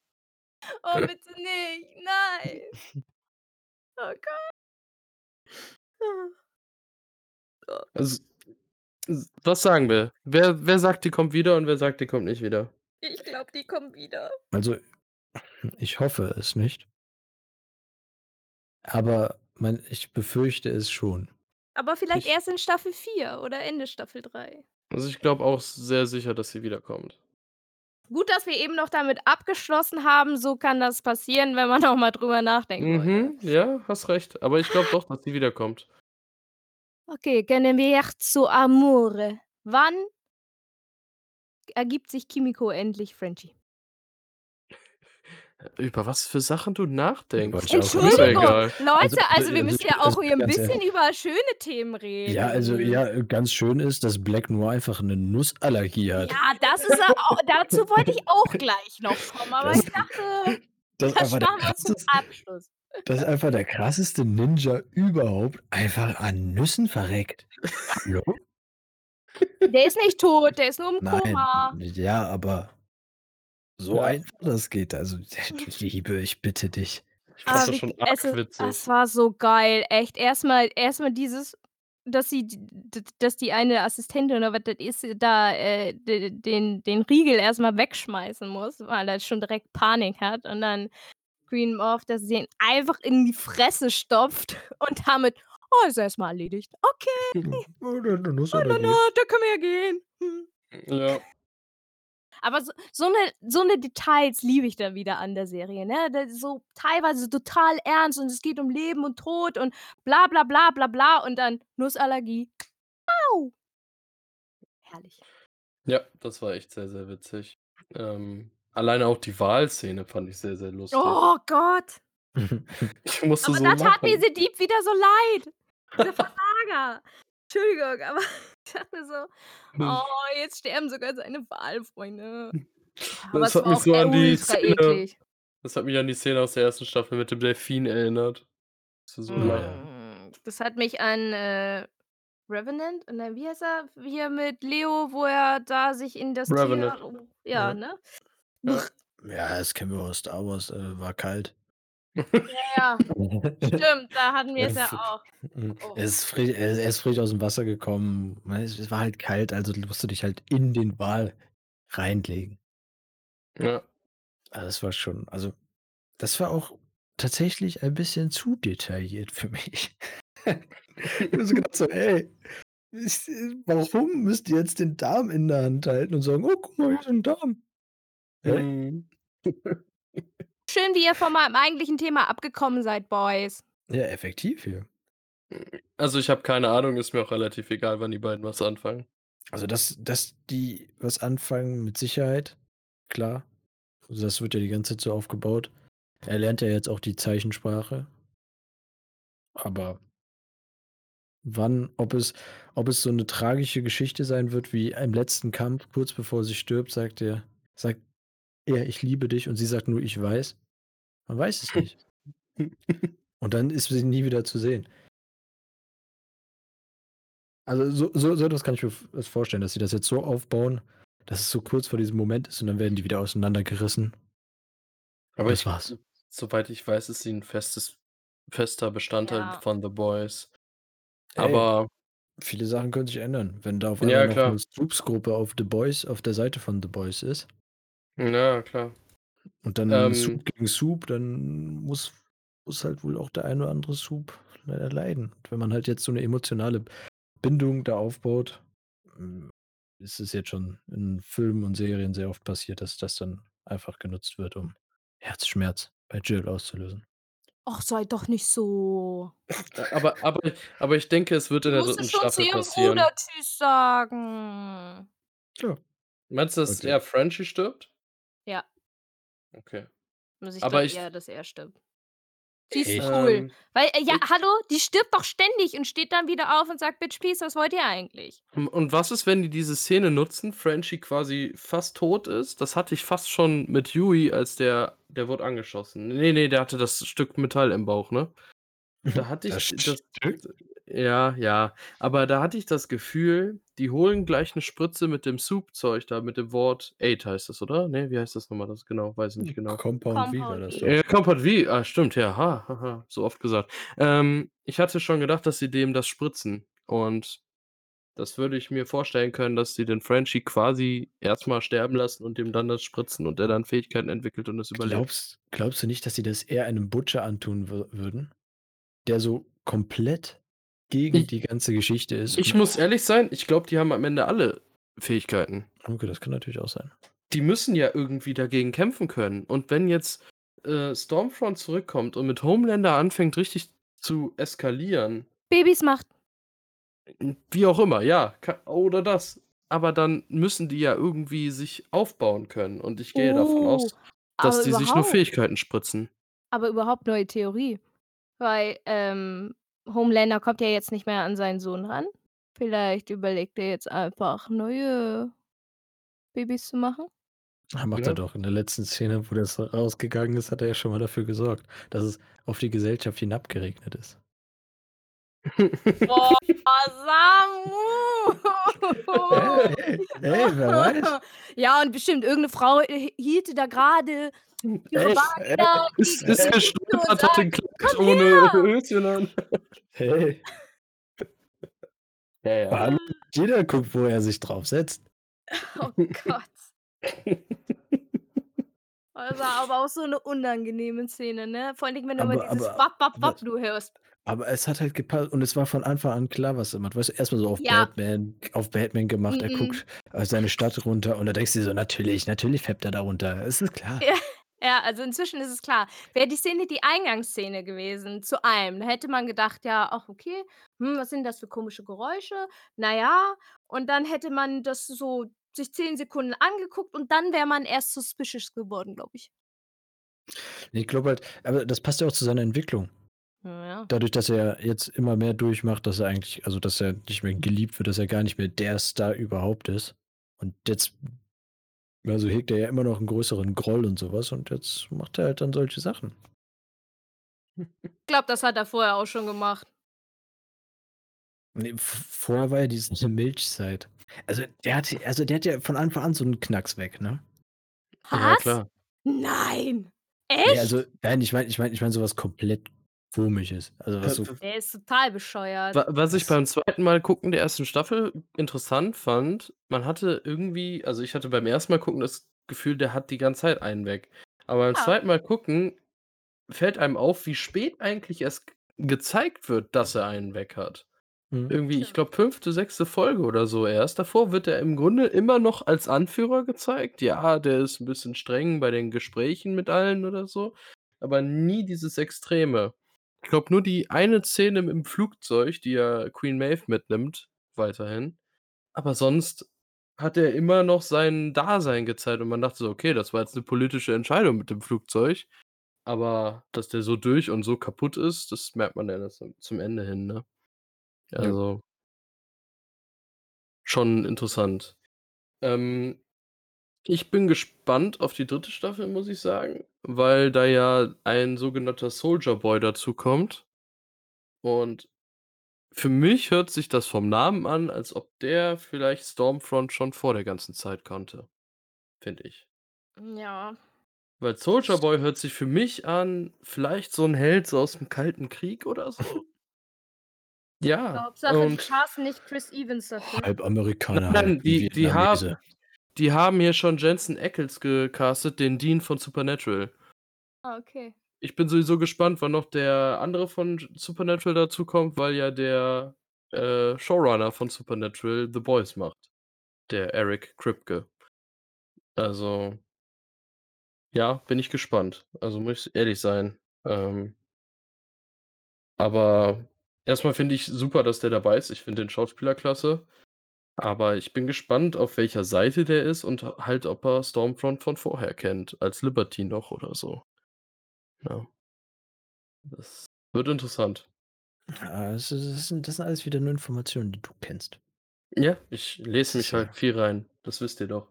Oh, bitte nicht. Nein. Oh Gott. Oh. Also, was sagen wir? Wer wer sagt, die kommt wieder und wer sagt, die kommt nicht wieder? Ich glaube, die kommen wieder. Also, ich hoffe es nicht. Aber mein ich befürchte es schon. Aber vielleicht Ich erst in Staffel 4 oder Ende Staffel 3. Also, ich glaube auch sehr sicher, dass sie wiederkommt. Gut, dass wir eben noch damit abgeschlossen haben, so kann das passieren, wenn man [laughs] auch mal drüber nachdenken wollte. Mhm, ja, hast recht. Aber ich glaube doch, dass sie wiederkommt. Okay, gehen wir zu Amore. Wann ergibt sich Kimiko endlich Frenchie? Über was für Sachen du nachdenkst. Auch ja Entschuldigung. Leute, Also, also wir also, müssen ja also, auch hier 'n ganz bisschen ehrlich. über schöne Themen reden. Ja, also, ja, äh, ganz schön ist, dass Black Noir einfach 'ne Nussallergie hat. Ja, das ist ja au dazu wollte ich auch gleich noch kommen, aber Das ich dachte, das ist das einfach der sparen wir uns zum krasseste Abschluss. das ist einfach der krasseste Ninja überhaupt, einfach an Nüssen verreckt. Hallo? Der ist nicht tot, der ist nur im Nein, Koma. ja, aber so Ja. einfach das geht. Also, [laughs] Liebe, ich bitte dich. Ich fand Ah, das wie schon es arg witzig. es war so geil, echt. Erst mal erst mal dieses, dass sie d d dass die eine Assistentin oder was das ist, da, äh, d den den Riegel erst mal wegschmeißen muss, weil er schon direkt Panik hat und dann Queen Morph, dass sie ihn einfach in die Fresse stopft [laughs] und damit: „Oh, ist erst mal erledigt. Okay. [laughs] Oh, hat 'ne Oh, na, Nussallergie. na, da können wir ja gehen. Hm.“ Ja. Aber so so 'ne so 'ne Details liebe ich dann wieder an der Serie, ne? Da so teilweise total ernst und es geht um Leben und Tod und bla bla bla bla bla und dann Nussallergie. Au. Herrlich. Ja, das war echt sehr, sehr witzig. Ähm, alleine auch die Wahlszene fand ich sehr, sehr lustig. Oh Gott. [laughs] Ich musste Aber so da tat mir lachen. dieser Dieb wieder so leid. Dieser Versager. Entschuldigung, aber [laughs] ich dachte so: „Oh, jetzt sterben sogar seine Wahlfreunde.“ Ja, [laughs] aber Das es hat war mich auch so an die Szene eklig. das hat mich an die Szene aus der 1. Staffel mit dem Delfin erinnert. Musste so. Hm, das hat mich an, äh, Revenant nein, wie heißt er? Hier mit Leo, wo er da sich in das Tier Revenant. ja, Ja. ne? Ja. [laughs] Ja, das kennen wir aus Star Wars, äh, war kalt. Ja, ja. Stimmt, da hatten wir es ja auch. Oh. er ist frisch er ist frisch aus'm Wasser gekommen. Ne, es war halt kalt, also musst du dich halt in den Wal reinlegen. Ja. Ah, das war schon also, das war auch tatsächlich ein bisschen zu detailliert für mich. [laughs] Ich habe so gedacht so: „Ey, ich warum müsst ihr jetzt den Darm in der Hand halten und sagen: ‚Oh, guck mal, hier ist 'n Darm?‘“ Hä? Mhm. [laughs] Schön, wie ihr von meinem eigentlichen Thema abgekommen seid, Boys. Ja, effektiv hier. Also, ich habe keine Ahnung, ist mir auch relativ egal, wann die beiden was anfangen. Also, dass dass die was anfangen, mit Sicherheit, klar. Also, das wird ja die ganze Zeit so aufgebaut. Er lernt ja jetzt auch die Zeichensprache. Aber wann ob es ob es so 'ne tragische Geschichte sein wird wie im letzten Kampf, kurz bevor sie stirbt, sagt er sagt er: „Ich liebe dich“ und sie sagt nur: „Ich weiß.“ Man weiß es nicht. [laughs] Und dann ist sie nie wieder zu sehen. Also, so so so etwas kann ich mir das vorstellen, dass sie das jetzt so aufbauen, dass es so kurz vor diesem Moment ist und dann werden die wieder auseinandergerissen. Aber Das ich war's. soweit ich weiß, ist sie 'n festes fester Bestandteil Ja. von The Boys. Ey, Aber viele Sachen können sich ändern, wenn da auf einmal Ja, noch klar. 'ne Soups-Gruppe auf The Boys auf der Seite von The Boys ist Ja, klar. und dann Ähm Soup gegen Soup, dann muss muss halt wohl auch der ein oder andere Soup leider leiden. Und wenn man halt jetzt so eine emotionale Bindung da aufbaut, hm, ist es jetzt schon in Filmen und Serien sehr oft passiert, dass das dann einfach genutzt wird, um Herzschmerz bei Jill auszulösen. Ach, sei doch nicht so. Aber aber aber ich denke, es wird in Du der musst 3. es schon zu Staffel ihrem passieren. Bruder tschüss sagen. Ja. Meinst du, dass Okay. eher Frenchie stirbt? Ja. Okay. Also, ich Aber glaube ich eher, dass er stirbt. Sie ist Echt? cool. Ähm, Weil, äh, ja, ich hallo, die stirbt doch ständig und steht dann wieder auf und sagt: „Bitch, please, was wollt ihr eigentlich?“ Hm, und was ist, wenn die diese Szene nutzen, Frenchie quasi fast tot ist? Das hatte ich fast schon mit Huey, als der der wurde angeschossen. Ne, ne, der hatte das Stück Metall im Bauch, ne? Da hatte Das ich das Stück? Ja, ja, aber da hatte ich das Gefühl, die holen gleich 'ne Spritze mit dem Soup-Zeug da, mit dem Wort Aid heißt das, oder? Ne, wie heißt das noch mal? Das genau, weiß ich nicht genau. Compound V war Compound das doch. Ja, Compound V, ah, stimmt, ja, ha, ha, ha, so oft gesagt. Ähm, ich hatte schon gedacht, dass sie dem das spritzen und das würde ich mir vorstellen können, dass sie den Frenchie quasi erst mal sterben lassen und dem dann das spritzen und der dann Fähigkeiten entwickelt und es überlebt. Glaubst glaubst du nicht, dass sie das eher einem Butcher antun wür würden, der so komplett gegen Ich die ganze Geschichte ist ich muss ehrlich sein, ich glaube, die haben am Ende alle Fähigkeiten. Okay, das kann natürlich auch sein. Die müssen ja irgendwie dagegen kämpfen können. Und wenn jetzt, äh, Stormfront zurückkommt und mit Homelander anfängt, richtig zu eskalieren Babys macht. Wie auch immer, ja, ka oder das. Aber dann müssen die ja irgendwie sich aufbauen können und ich gehe davon Oh, aus, dass die sich nur. Fähigkeiten spritzen. Aber überhaupt neue Theorie. Weil, ähm, Homelander kommt ja jetzt nicht mehr an seinen Sohn ran. Vielleicht überlegt er jetzt einfach, neue Babys zu machen? Ah, macht er Ja. doch. In der letzten Szene, wo das rausgegangen ist, hat er ja schon mal dafür gesorgt, dass es auf die Gesellschaft hinabgeregnet ist. [laughs] Boah, Samu! Hey, hey, wer weiß? [laughs] Ja, und bestimmt irgend 'ne Frau, äh, hielte da grade [laughs] Vagina Ist ist gestolpert, hat den „Komm ohne her!“ Höschen an. Hey. Ja, ja. Jeder guckt, wo er sich drauf setzt. [laughs] Oh Gott. [laughs] Das war aber auch so 'ne unangenehme Szene, ne? Vor allen Dingen, wenn du immer Aber dieses aber „Wap, wap, aber wap“ du hörst. aber es hat halt gepasst und es war von Anfang an klar, was er macht. Weißt du, erst mal so auf Ja. Batman auf Batman gemacht. Er Mhm. guckt, äh, seine Stadt runter und da denkst du dir so: „Natürlich, natürlich fappt er da runter. Es ist klar.“ Ja, ja, also inzwischen ist es klar. Wäre die Szene die Eingangsszene gewesen zu allem, da hätte man gedacht: „Ja, ach okay, hm, was sind das für komische Geräusche? Na ja.“ Und dann hätte man das so sich 10 Sekunden angeguckt und dann wäre man erst suspicious geworden, glaube ich. Ne, ich glaube halt aber das passt ja auch zu seiner Entwicklung. Ja, ja. Dadurch, dass er jetzt immer mehr durchmacht, dass er eigentlich also, dass er nicht mehr geliebt wird, dass er gar nicht mehr der Star überhaupt ist. Und jetzt also, hegt er ja immer noch 'n größeren Groll und so was und jetzt macht er halt dann solche Sachen. Ich glaube, das hat er vorher auch schon gemacht. Ne, v vorher war ja diese Milchzeit. Also, der hat also, der hat ja von Anfang an so 'n Knacks weg, ne? Ja, Was? klar. Nein. Ne, Echt? also nein, ich meine ich meine ich meine so was komplett Komisches. Also, was so W w Der ist total bescheuert. Wa was ich Was? beim 2. Mal gucken der 1. Staffel interessant fand, man hatte irgendwie also, ich hatte beim 1. Mal gucken das Gefühl, der hat die ganze Zeit einen weg. Aber beim Ja. 2. Mal gucken fällt einem auf, wie spät eigentlich erst gezeigt wird, dass er einen weg hat. Mhm. Irgendwie, ich Stimmt. glaube, 5., 6. Folge oder so erst. Davor wird er im Grunde immer noch als Anführer gezeigt. Ja, der ist 'n bisschen streng bei den Gesprächen mit allen oder so, aber nie dieses Extreme. Ich glaube, nur die eine Szene im Flugzeug, die er Queen Maeve mitnimmt weiterhin. Aber sonst hat er immer noch sein Dasein gezeigt und man dachte so: „Okay, das war jetzt 'ne politische Entscheidung mit dem Flugzeug.“ Aber dass der so durch und so kaputt ist, das merkt man ja zum Ende hin, ne? Ja. Also schon interessant. Ähm, ich bin gespannt auf die 3. Staffel, muss ich sagen, weil da ja ein sogenannter Soldier Boy dazukommt. Und für mich hört sich das vom Namen an, als ob der vielleicht Stormfront schon vor der ganzen Zeit kannte, finde ich. Ja. Weil Soldier Boy hört sich für mich an, vielleicht so 'n Held so aus'm Kalten Krieg oder so. Ja, Hauptsache, die und casten nicht Chris Evans dafür. Halb Amerikaner, Nein, halb die die haben. Die haben hier schon Jensen Ackles gecastet, den Dean von Supernatural. Ah, okay. ich bin sowieso gespannt, wann noch der andere von Supernatural dazukommt, weil ja der, äh, Showrunner von Supernatural The Boys macht, der Eric Kripke. Also ja, bin ich gespannt. Also, muss ich ehrlich sein. Ähm aber erst mal finde ich super, dass der dabei ist. Ich finde den Schauspieler klasse. Aber ich bin gespannt, auf welcher Seite der ist und halt, ob er Stormfront von vorher kennt, als Liberty noch oder so. Ja. Das wird interessant. Ja, das ist das sind das sind alles wieder nur Informationen, die du kennst. Ja, ich lese mich halt viel rein. Das wisst ihr doch.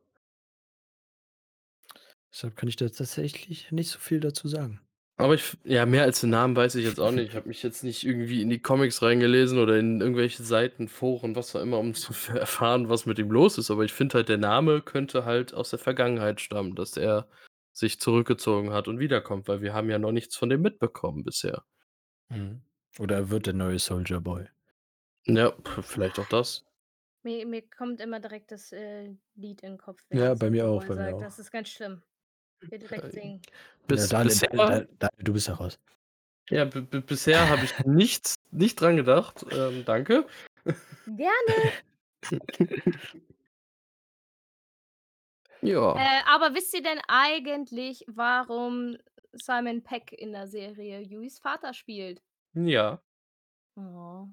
Deshalb kann ich da tatsächlich nicht so viel dazu sagen. Aber ich ja, mehr als den Namen weiß ich jetzt auch nicht. Ich habe mich jetzt nicht irgendwie in die Comics reingelesen oder in irgendwelche Seiten, Foren, was auch immer, um zu [laughs] erfahren, was mit ihm los ist. Aber ich finde halt, der Name könnte halt aus der Vergangenheit stammen, dass er sich zurückgezogen hat und wiederkommt, weil wir haben ja noch nichts von dem mitbekommen bisher. Mhm. Oder er wird der neue Soldier Boy. Ja, vielleicht auch das. Mir mir kommt immer direkt das, äh, Lied in 'n Kopf, Ja, bei mir auch, bei mir sagt. auch. Das ist ganz schlimm. Will direkt singen. Ja, Bis Daniel, bisher du bist da raus. Ja, bisher habe ich nichts nicht dran gedacht. Ähm, danke. Gerne. [laughs] Ja. Äh, aber wisst ihr denn eigentlich, warum Simon Pegg in der Serie Hueys Vater spielt? Ja. Oh.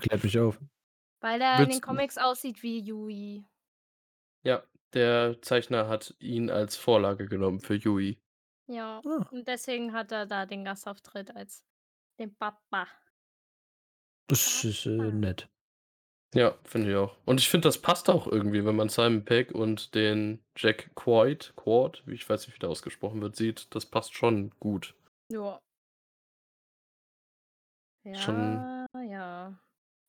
Klärt mich auf. Weil er in den Comics aussieht wie Huey. Ja, der Zeichner hat ihn als Vorlage genommen für Huey. Ja, Ah. und deswegen hat er da den Gastauftritt als den Papa. Das ist, äh, Papa. nett. Ja, finde ich auch. Und ich finde, das passt auch irgendwie, wenn man Simon Pegg und den Jack Quaid Quard, ich weiß nicht, wie der ausgesprochen wird, sieht. Das passt schon gut. Ja. Schon Ja, ja.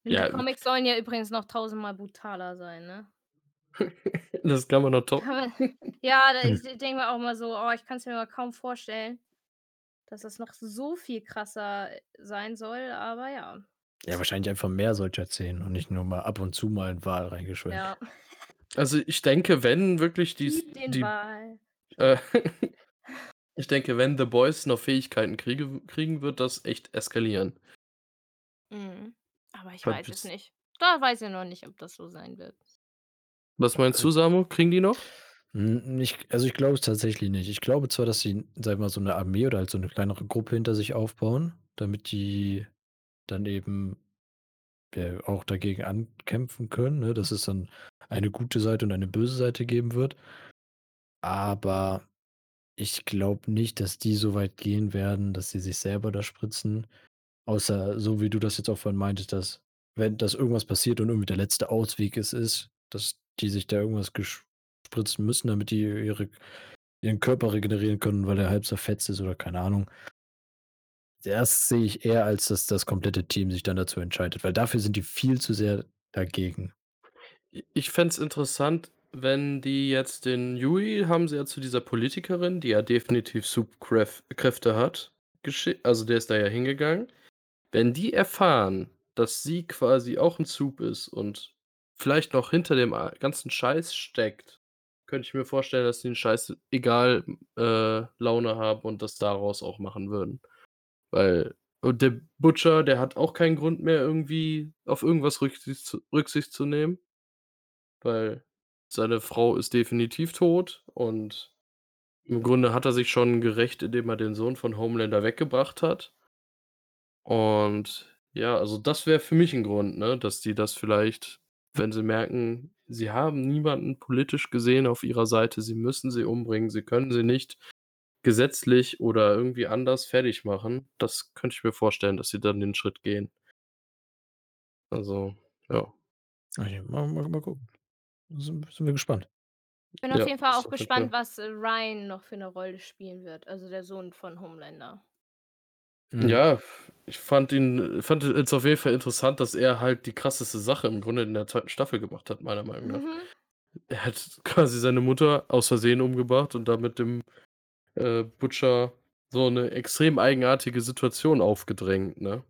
Ja, Die Comics sollen ja übrigens noch tausendmal brutaler sein, ne? [laughs] Das kann man noch toppen. Kann man [laughs] ja, da Hm. ich denke mir auch mal so: „Oh, ich kann's mir mal kaum vorstellen, dass das noch so viel krasser, sein soll“, aber ja. Ja, wahrscheinlich einfach mehr solcher Szenen und nicht nur mal ab und zu mal 'n Wal reingeschwemmt. Ja. Also, ich denke, wenn wirklich die Wal. äh, [laughs] ich denke, wenn The Boys noch Fähigkeiten kriege kriegen, wird das echt eskalieren. Mhm. Aber ich Weil weiß es nicht. Da weiß ich noch nicht, ob das so sein wird. Was meinst du, Samu? Kriegen die noch? Ich also, ich glaube es tatsächlich nicht. Ich glaube zwar, dass sie, sage ich mal, so 'ne Armee oder halt so 'ne kleinere Gruppe hinter sich aufbauen, damit die dann eben, ja, auch dagegen ankämpfen können, ne, dass es dann eine gute Seite und eine böse Seite geben wird. Aber ich glaube nicht, dass die so weit gehen werden, dass sie sich selber da spritzen. Außer so wie du das jetzt auch vorhin meintest, dass wenn dass irgendwas passiert und irgendwie der letzte Ausweg es ist, dass die sich da irgendwas gesch spritzen müssen, damit die ihre ihren Körper regenerieren können, weil er halb zerfetzt ist oder keine Ahnung. Das sehe ich eher, als dass das komplette Team sich dann dazu entscheidet, weil dafür sind die viel zu sehr dagegen. Ich fände es interessant, wenn die jetzt den Huey haben sie ja zu dieser Politikerin, die ja definitiv Superkräf Kräfte hat, also, der ist da ja hingegangen. Wenn die erfahren, dass sie quasi auch 'n Sup ist und vielleicht noch hinter dem a ganzen Scheiß steckt, könnte ich mir vorstellen, dass die 'n Scheiß egal, äh, Laune haben und das daraus auch machen würden. Weil und der Butcher, der hat auch keinen Grund mehr, irgendwie auf irgendwas Rücksicht zu Rücksicht zu nehmen. Weil seine Frau ist definitiv tot und im Grunde hat er sich schon gerächt, indem er den Sohn von Homelander weggebracht hat. Und ja, also, das wäre für mich 'n Grund, ne, dass die das vielleicht wenn sie merken, sie haben niemanden politisch gesehen auf ihrer Seite, sie müssen sie umbringen, sie können sie nicht gesetzlich oder irgendwie anders fertigmachen. Das könnte ich mir vorstellen, dass sie dann den Schritt gehen. Also, ja. Okay, mal mal mal gucken. Sind sind wir gespannt. Ich bin auf Ja, jeden Fall auch auf gespannt, was, äh, Ryan noch für 'ne Rolle spielen wird, also, der Sohn von Homelander. Mhm. Ja, ich fand ihn fand jetzt auf jeden Fall interessant, dass er halt die krasseste Sache im Grunde in der 2. Staffel gemacht hat, meiner Meinung nach. Mhm. Er hat quasi seine Mutter aus Versehen umgebracht und damit dem, äh, Butcher so 'ne extrem eigenartige Situation aufgedrängt, ne?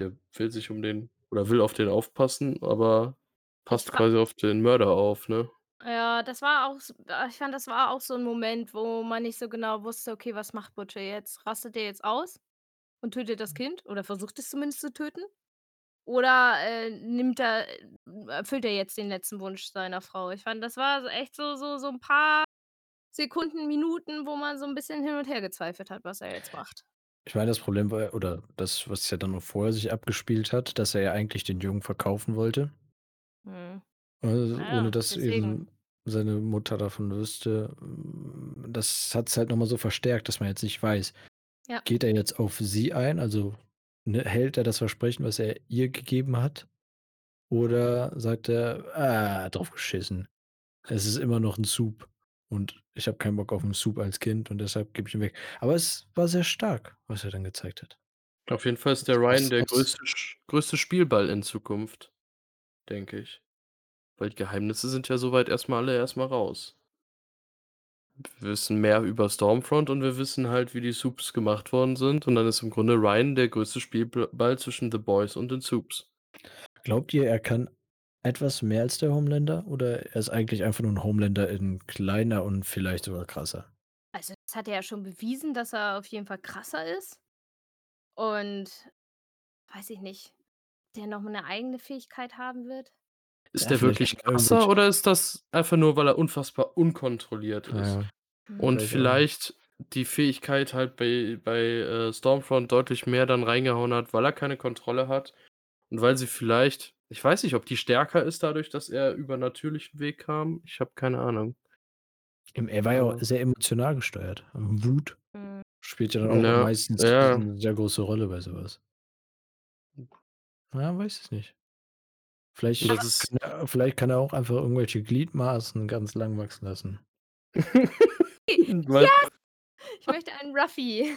Der will sich um den oder will auf den aufpassen, aber passt quasi auf den Mörder auf, ne? Ja, das war auch s ich fand, das war auch so 'n Moment, wo man nicht so genau wusste: „Okay, was macht Butcher jetzt? Rastet der jetzt aus und tötet das Kind oder versucht es zumindest zu töten? Oder, äh, nimmt er äh, erfüllt er jetzt den letzten Wunsch seiner Frau?“ Ich fand, das war so echt so so so 'n paar Sekunden, Minuten, wo man so 'n bisschen hin und her gezweifelt hat, was er jetzt macht. Ich meine, das Problem war oder das, was ja dann noch vorher sich abgespielt hat, dass er ja eigentlich den Jungen verkaufen wollte. Mhm. Also, Na ohne ja, dass deswegen. eben seine Mutter davon wüsste. Hm, das hat's halt noch mal so verstärkt, dass man jetzt nicht weiß, Ja. geht er jetzt auf sie ein, also, ne, hält er das Versprechen, was er ihr gegeben hat? Oder sagt er: „Ah, drauf geschissen. Es ist immer noch 'n Soup und ich habe keinen Bock auf 'n Soup als Kind und deshalb gebe ich ihn weg.“ Aber es war sehr stark, was er dann gezeigt hat. Auf jeden Fall ist der Ryan was der was größte größte Spielball in Zukunft, denke ich. Weil die Geheimnisse sind ja so weit erst mal alle erst mal raus. Wir wissen mehr über Stormfront und wir wissen halt, wie die Soups gemacht worden sind und dann ist im Grunde Ryan der größte Spielb Ball zwischen The Boys und den Soups. Glaubt ihr, er kann etwas mehr als der Homelander oder er ist eigentlich einfach nur 'n Homelander in kleiner und vielleicht sogar krasser? Also, das hat er ja schon bewiesen, dass er auf jeden Fall krasser ist. Und weiß ich nicht, der noch mal 'ne eigene Fähigkeit haben wird? Ist Ja, der wirklich er krasser oder ist das einfach nur, weil er unfassbar unkontrolliert ist? ja. Und vielleicht die Fähigkeit halt bei bei, äh, Stormfront deutlich mehr dann reingehauen hat, weil er keine Kontrolle hat und weil sie vielleicht ich weiß nicht, ob die stärker ist dadurch, dass er über natürlichen Weg kam. Ich habe keine Ahnung. Er war ja auch sehr emotional gesteuert. Wut Mhm. spielt ja dann auch Ja, meistens ja. 'ne sehr große Rolle bei so was. Ja, weiß es nicht. Vielleicht ist kann er vielleicht kann er auch einfach irgendwelche Gliedmaßen ganz lang wachsen lassen. [laughs] Yes! Ich [laughs] möchte einen Ruffy.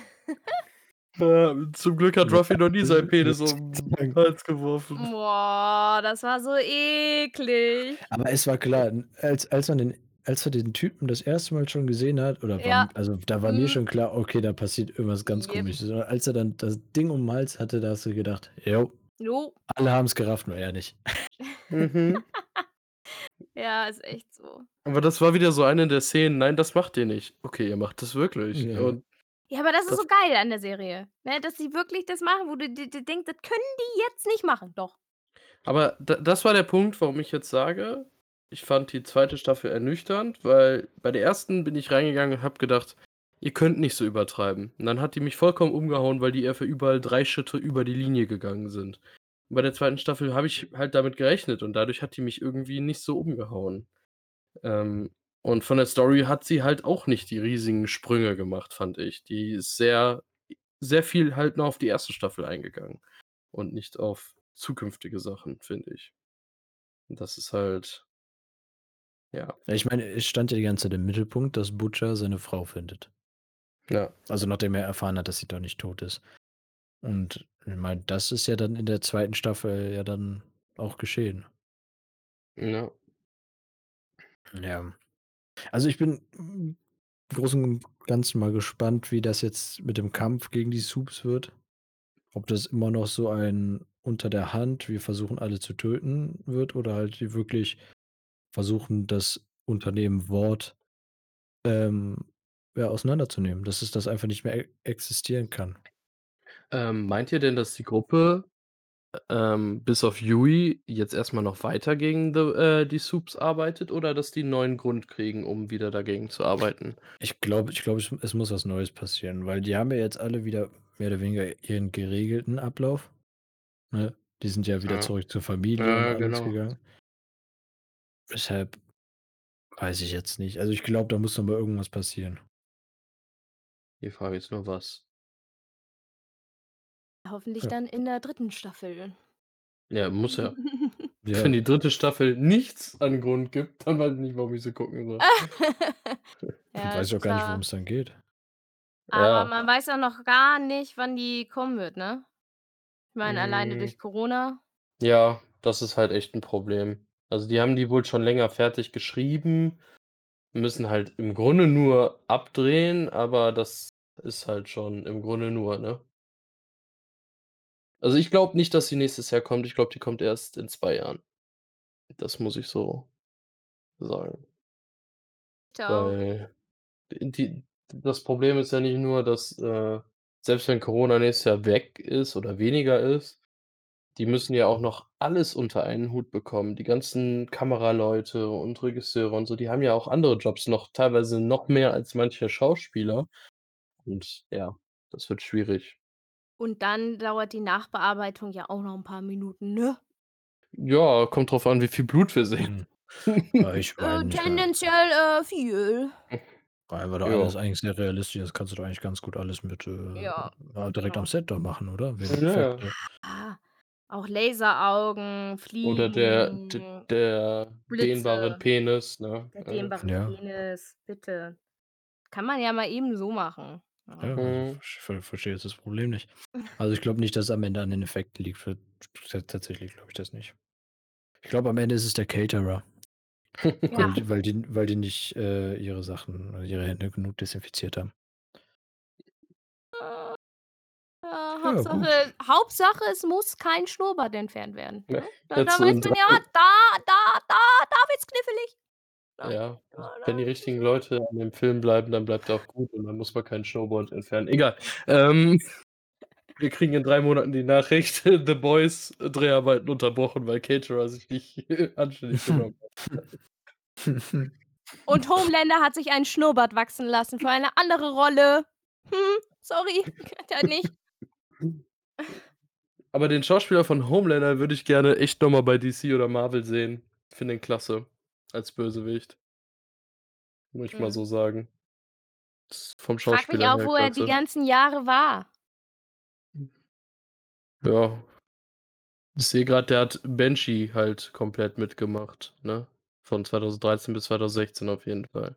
Ja, zum Glück hat Ruffy noch nie seinen Penis um 'n Hals geworfen. Boah, das war so eklig. Aber es war klar, als als man den als er den Typen das 1. Mal schon gesehen hat oder war Ja. also, da war mir Mhm. schon klar: „Okay, da passiert irgendwas ganz Jep. Komisches.“ Aber als er dann das Ding um 'n Hals hatte, da hast du gedacht: „Jo, Jo. alle haben's gerafft, nur er nicht.“ Mhm. [laughs] Ja, ist echt so. Aber das war wieder so eine der Szenen: „Nein, das macht ihr nicht.“ Okay, ihr macht das wirklich Ja. und Ja, aber das ist das so geil an der Serie, ne, dass sie wirklich das machen, wo du dir denkst: „Das können die jetzt nicht machen.“ Doch. Aber da das war der Punkt, warum ich jetzt sage, ich fand die 2. Staffel ernüchternd, weil bei der 1. bin ich reingegangen und habe gedacht: „Ihr könnt nicht so übertreiben.“ Und dann hat die mich vollkommen umgehauen, weil die einfach überall 3 Schritte über die Linie gegangen sind. Und bei der 2. Staffel habe ich halt damit gerechnet und dadurch hat die mich irgendwie nicht so umgehauen. Ähm, und von der Story hat sie halt auch nicht die riesigen Sprünge gemacht, fand ich. Die ist sehr sehr viel halt nur auf die 1. Staffel eingegangen und nicht auf zukünftige Sachen, finde ich. Und das ist halt. Ja, ich meine, es stand ja die ganze Zeit im Mittelpunkt, dass Butcher seine Frau findet. Ja. Also, nachdem er erfahren hat, dass sie doch nicht tot ist. Und ich meine, das ist ja dann in der 2. Staffel ja dann auch geschehen. Ja. Ja. Also, ich bin im Großen und Ganzen mal gespannt, wie das jetzt mit dem Kampf gegen die Soups wird. Ob das immer noch so ein unter der Hand, wir versuchen alle zu töten wird oder halt die wirklich versuchen, das Unternehmen Vought, ähm, ja, auseinanderzunehmen, dass es das einfach nicht mehr e existieren kann. Ähm, meint ihr denn, dass die Gruppe, ähm, bis auf Yui jetzt erst mal noch weiter gegen the äh, die Soups arbeitet oder dass die 'n neuen Grund kriegen, um wieder dagegen zu arbeiten? Ich glaube ich glaube, es muss was Neues passieren, weil die haben ja jetzt alle wieder mehr oder weniger ihren geregelten Ablauf, ne? Die sind ja wieder Ja. zurück zur Familie und Ja, alles genau. gegangen. Weshalb weiß ich jetzt nicht. Also, ich glaube, da muss noch mal irgendwas passieren. Die Frage ist nur was. Hoffentlich Ja. dann in der 3. Staffel. Ja, muss ja. [laughs] Wenn Ja. die 3. Staffel nichts an Grund gibt, dann weiß ich nicht, warum ich sie gucken soll. [laughs] Dann Ja, weiß ich auch gar nicht, klar. worum's dann geht. Aber Ja. man weiß auch noch gar nicht, wann die kommen wird, ne? Ich meine, alleine Hm. durch Corona. Ja, das ist halt echt 'n Problem. Also, die haben die wohl schon länger fertig geschrieben, müssen halt im Grunde nur abdrehen, aber das ist halt schon im Grunde nur, ne? Also, ich glaube nicht, dass sie nächstes Jahr kommt. Ich glaube, die kommt erst in 2 Jahren. Das muss ich so sagen. Ich auch. Weil die das Problem ist ja nicht nur, dass, äh, selbst wenn Corona nächstes Jahr weg ist oder weniger ist, die müssen ja auch noch alles unter einen Hut bekommen. Die ganzen Kameraleute und Regisseure und so, die haben ja auch andere Jobs noch, teilweise noch mehr als manche Schauspieler. Und ja, das wird schwierig. Und dann dauert die Nachbearbeitung ja auch noch 'n paar Minuten, ne? Ja, kommt drauf an, wie viel Blut wir sehen. Hm. Ja, ich Äh, [laughs] meine, ja. tendenziell, äh, viel. Weil wir Ja. alles eigentlich sehr realistisch ist, kannst du doch eigentlich ganz gut alles mit, äh, Ja, ja, direkt genau. am Set da machen, oder? Wegen Ja. Effekte. Ah, auch Laseraugen, Oder der d Fliegen, der dehnbare Blitze. Penis, ne? Der Äh, dehnbare Ja. Penis, bitte. Kann man ja mal eben so machen. Ja, Ja. also Mhm. versch ver verstehe jetzt das Problem nicht. Also, ich glaube nicht, dass es am Ende an den Effekten liegt. Für ta tatsächlich glaube ich das nicht. Ich glaube, am Ende ist es der Caterer. [laughs] Ja. Weil die weil die weil die nicht, äh, ihre Sachen oder ihre Hände genug desinfiziert haben. Äh, ja, Ja, Hauptsache gut. Hauptsache, es muss kein Schnurrbart entfernt werden, Ja, ne? Dann jetzt dann weiß in man ja, 3 da da da da wird's knifflig. Ja, wenn die richtigen Leute an dem Film bleiben, dann bleibt er auch gut und dann muss man kein Snowboard entfernen. Egal. Ähm, [laughs] wir kriegen in 3 Monaten die Nachricht, [laughs] The Boys Dreharbeiten unterbrochen, weil Caterer sich nicht [laughs] anständig benommen hat. Und Homelander hat sich einen Schnurrbart wachsen lassen für eine andere Rolle. Hm, sorry, hat er nicht. Aber den Schauspieler von Homelander würde ich gerne echt noch mal bei DC oder Marvel sehen. Finde ihn klasse als Bösewicht. Muss ich mal Mhm. so sagen. Ist vom Frage mich Schauspieler auch, her wo er die klasse. ganzen Jahre war. Ja. Ich sehe grad, der hat Banshee halt komplett mitgemacht, ne? Von 2013 bis 2016 auf jeden Fall.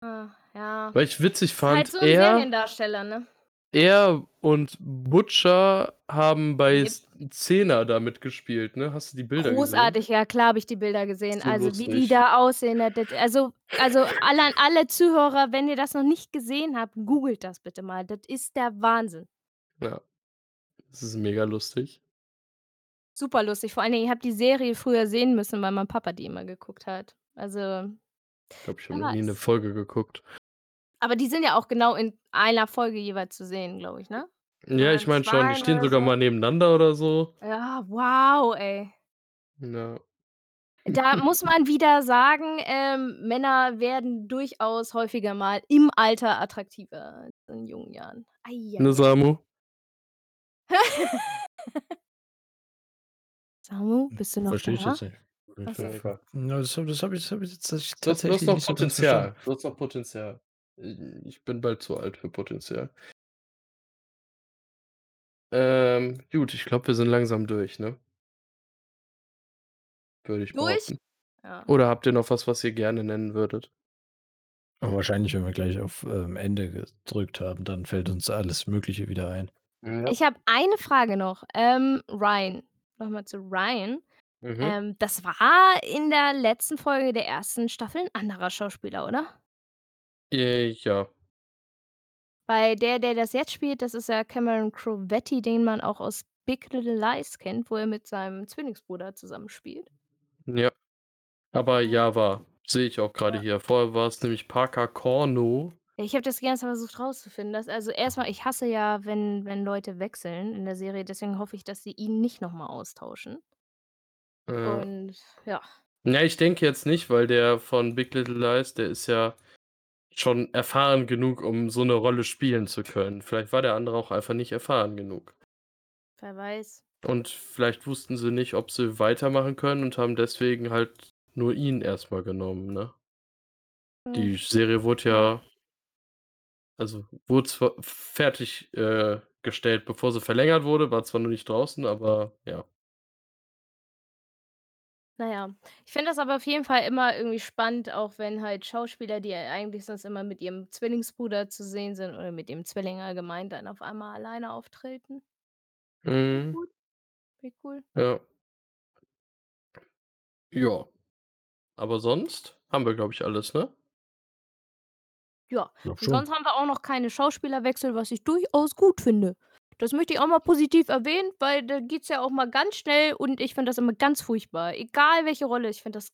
Ah, ja. Weil ich witzig Ist halt fand, so 'n er Seriendarsteller, ne? Er und Butcher haben bei Xena da mitgespielt, ne? Hast du die Bilder gesehen? Großartig, ja klar habe ich die Bilder gesehen. So Also, wie die lustig. da aussehen, das also also, alle an alle Zuhörer, wenn ihr das noch nicht gesehen habt, googelt das bitte mal. Das ist der Wahnsinn. Ja. Das ist mega lustig. Super lustig. Vor allen Dingen, ich habe die Serie früher sehen müssen, weil mein Papa die immer geguckt hat. Also Ich glaube, ich habe noch nie 'ne weiß. Folge geguckt. Aber die sind ja auch genau in einer Folge jeweils zu sehen, glaube ich, ne? Ja, Oder ich in meine schon, die 2 stehen oder sogar so. mal nebeneinander oder so. Ja, wow, ey. Ja. Da [laughs] muss man wieder sagen, ähm, Männer werden durchaus häufiger mal im Alter attraktiver als in jungen Jahren. Ne. Samu? [laughs] Samu, bist du noch Verstehe ich da? jetzt nicht. Ja, das habe das habe ich das habe ich jetzt tatsächlich Du hast du hast tatsächlich noch nicht so ganz verstanden. Potenzial. Du hast noch Potenzial. I ich bin bald zu alt für Potenzial. Ähm, gut, ich glaube, wir sind langsam durch, ne? Würde ich Durch? behaupten. Ja. Oder habt ihr noch was, was ihr gerne nennen würdet? Aber wahrscheinlich, wenn wir gleich auf, ähm, Ende gedrückt haben, dann fällt uns alles Mögliche wieder ein. Ja. Ich habe eine Frage noch. Ähm, Ryan. Noch mal zu Ryan. Mhm. Ähm, das war in der letzten Folge der 1. Staffel 'n anderer Schauspieler, oder? Äh, ja. Weil der, der das jetzt spielt, das ist ja Cameron Crovetti, den man auch aus Big Little Lies kennt, wo er mit seinem Zwillingsbruder zusammenspielt. Ja. Aber Ja. war. Sehe ich auch grade Ja. hier. Vorher war's nämlich Parker Corno. Ja, ich habe das die ganze Zeit versucht rauszufinden. Das also, erst mal, ich hasse ja, wenn wenn Leute wechseln in der Serie, deswegen hoffe ich, dass sie ihn nicht noch mal austauschen. Ja. Und ja. Ja, ich denke jetzt nicht, weil der von Big Little Lies, der ist ja schon erfahren genug, um so 'ne Rolle spielen zu können. Vielleicht war der andere auch einfach nicht erfahren genug. Wer weiß. Und vielleicht wussten sie nicht, ob sie weitermachen können und haben deswegen halt nur ihn erst mal genommen, ne? Die Hm. Serie wurde Ja. ja also, wurde zwar fertig, äh, gestellt, bevor sie verlängert wurde, war zwar noch nicht draußen, aber ja. Na ja. Ich finde das aber auf jeden Fall immer irgendwie spannend, auch wenn halt Schauspieler, die ja eigentlich sonst immer mit ihrem Zwillingsbruder zu sehen sind oder mit dem Zwilling allgemein, dann auf einmal alleine auftreten. Finde ich Mhm. gut. Finde ich cool. Ja. Ja. Aber sonst haben wir, glaube ich, alles, ne? Ja. Glaube Und schon. sonst haben wir auch noch keine Schauspielerwechsel, was ich durchaus gut finde. Das möchte ich auch mal positiv erwähnen, weil da geht's ja auch mal ganz schnell und ich finde das immer ganz furchtbar. Egal welche Rolle, ich finde das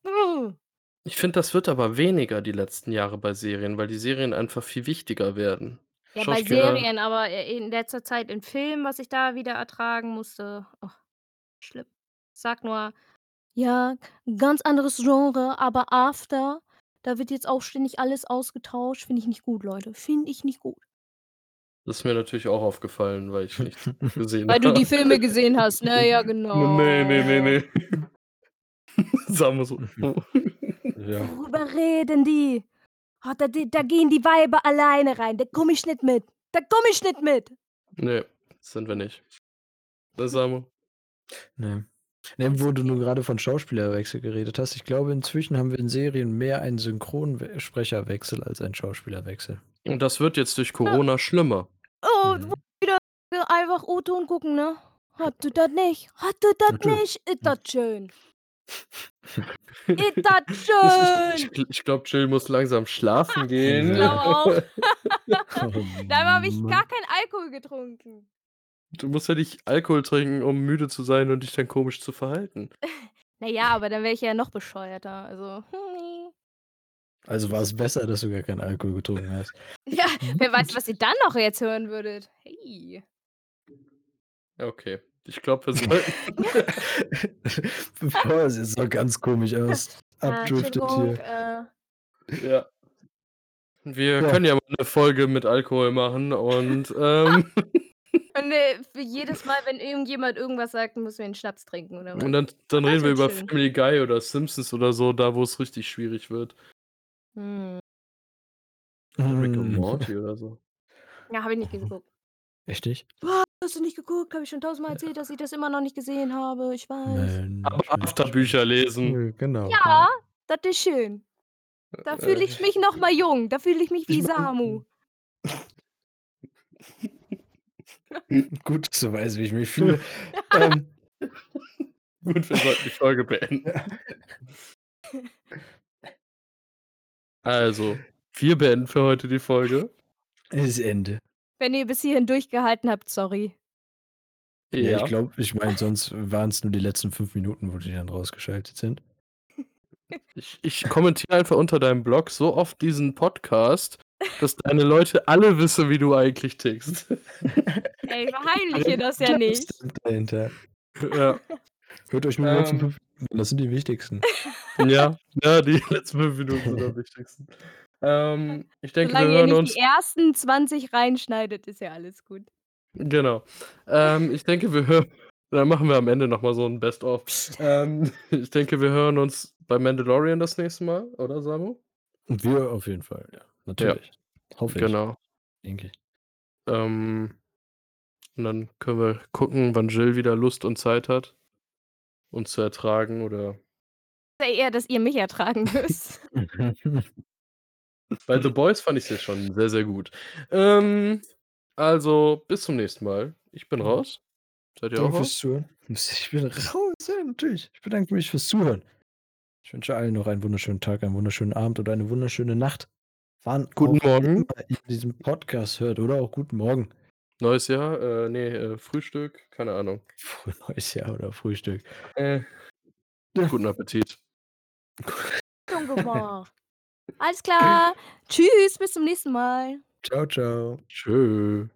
Ich finde, das wird aber weniger die letzten Jahre bei Serien, weil die Serien einfach viel wichtiger werden. Ja, bei Schauspieler Serien, aber, in letzter Zeit in Filmen, was ich da wieder ertragen musste, oh, schlimm. Sag nur: „Ja, ganz anderes Genre, aber After, da wird jetzt auch ständig alles ausgetauscht.“ Finde ich nicht gut, Leute. Finde ich nicht gut. Das ist mir natürlich auch aufgefallen, weil ich nichts [laughs] gesehen Weil du die habe. Filme gesehen hast, ne? Ja, [laughs] genau. Ne, ne, ne, ne. Sagen wir so. [laughs] Ja. Worüber reden die? Ah, da da gehen die Weiber alleine rein. Da komme ich nicht mit. Da komme ich nicht mit. Ne, sind wir nicht. Ne, Samu? Ne. Ne, wo du nur grade von Schauspielerwechsel geredet hast. Ich glaube, inzwischen haben wir in Serien mehr einen Synchronwe Sprecherwechsel als einen Schauspielerwechsel. Und das wird jetzt durch Corona schlimmer. Oh, Mhm. wieder einfach O-Ton gucken, ne? Hast du das nicht? Hast du das Natürlich. nicht? Ist das schön. Ist das [laughs] Ich schön. gl ich glaube, Jill muss langsam schlafen [laughs] [laughs] Ich gehen. glaube auch. Oh Dabei habe ich Mann. gar keinen Alkohol getrunken. Du musst ja nicht Alkohol trinken, um müde zu sein und dich dann komisch zu verhalten. Na ja, aber dann wäre ich ja noch bescheuerter. Also, hm. Also war es besser, dass du gar keinen Alkohol getrunken hast. [laughs] Ja, wer weiß, was ihr dann noch jetzt hören würdet. Hey. Okay. Ich glaube, wir [laughs] sollten Bevor es jetzt so ganz komisch aus [laughs] Ah, abdriftet Entschuldigung, hier. äh, Ja. Wir Ja. können ja mal 'ne Folge mit Alkohol machen und, ähm und, äh, für jedes Mal, wenn irgendjemand irgendwas sagt, müssen wir 'n Schnaps trinken oder was? und dann dann Das reden wir über schön. Family Guy oder Simpsons oder so, da wo es richtig schwierig wird. Hm. Rick und Hm. Morty oder so. Ja, habe ich nicht [laughs] geguckt. Echt nicht? Was? Hast du nicht geguckt? Habe ich schon tausendmal erzählt, dass ich das immer noch nicht gesehen habe. Ich weiß. Aber Mensch, Afterbücher lesen. Genau. Ja, das ist schön. Da fühle Äh, ich mich noch mal jung. Da fühle ich mich wie Ich mein Samu. [laughs] [laughs] Gut, dass du weißt, wie ich mich fühle. Ähm, Gut, wir sollten die Folge beenden. Also, wir beenden für heute die Folge. es ist Ende. Wenn ihr bis hierhin durchgehalten habt, sorry. Ja, ich glaube, ich meine, sonst waren es nur die letzten 5 Minuten, wo die dann rausgeschaltet sind. [laughs] Ich ich kommentiere einfach unter deinem Blog so oft diesen Podcast, dass deine Leute alle wissen, wie du eigentlich tickst. Ey, verheimliche das ja [laughs] nicht. Dahinter. Ja. Hört euch nur die letzten Ähm. 5 Minuten an, das sind die wichtigsten. [laughs] Ja, ja, die [laughs] letzten 5 Minuten sind am wichtigsten. Ähm, ich denke, wir Solange ihr hören nicht uns die ersten 20 reinschneidet, ist ja alles gut. Genau. Ähm, ich denke, wir hören dann machen wir am Ende noch mal so 'n Best of. Ähm, [laughs] ich denke, wir hören uns bei Mandalorian das nächste Mal, oder Samu? Und wir auf jeden Fall, ja. Natürlich. Hoffe ich. Genau. Denke ich. Ähm, und dann können wir gucken, wann Jill wieder Lust und Zeit hat, uns zu ertragen oder eher, dass ihr mich ertragen [laughs] müsst. Bei The Boys fand ich's ja schon sehr, sehr gut. Ähm, also, bis zum nächsten Mal. Ich bin raus. Seid ihr auch Danke raus? fürs Zuhören. Ich bin raus, ja, natürlich. Ich bedanke mich fürs Zuhören. Ich wünsche allen noch einen wunderschönen Tag, einen wunderschönen Abend oder eine wunderschöne Nacht. Wann Guten auch Morgen. immer ihr diesen Podcast hört oder auch guten Morgen. Neues Jahr, äh, ne, äh, Frühstück, keine Ahnung. [laughs] Neues Jahr oder Frühstück. Äh, guten Appetit. [laughs] Schon gemacht. Alles klar. Tschüss, bis zum nächsten Mal. Ciao, ciao. Tschö.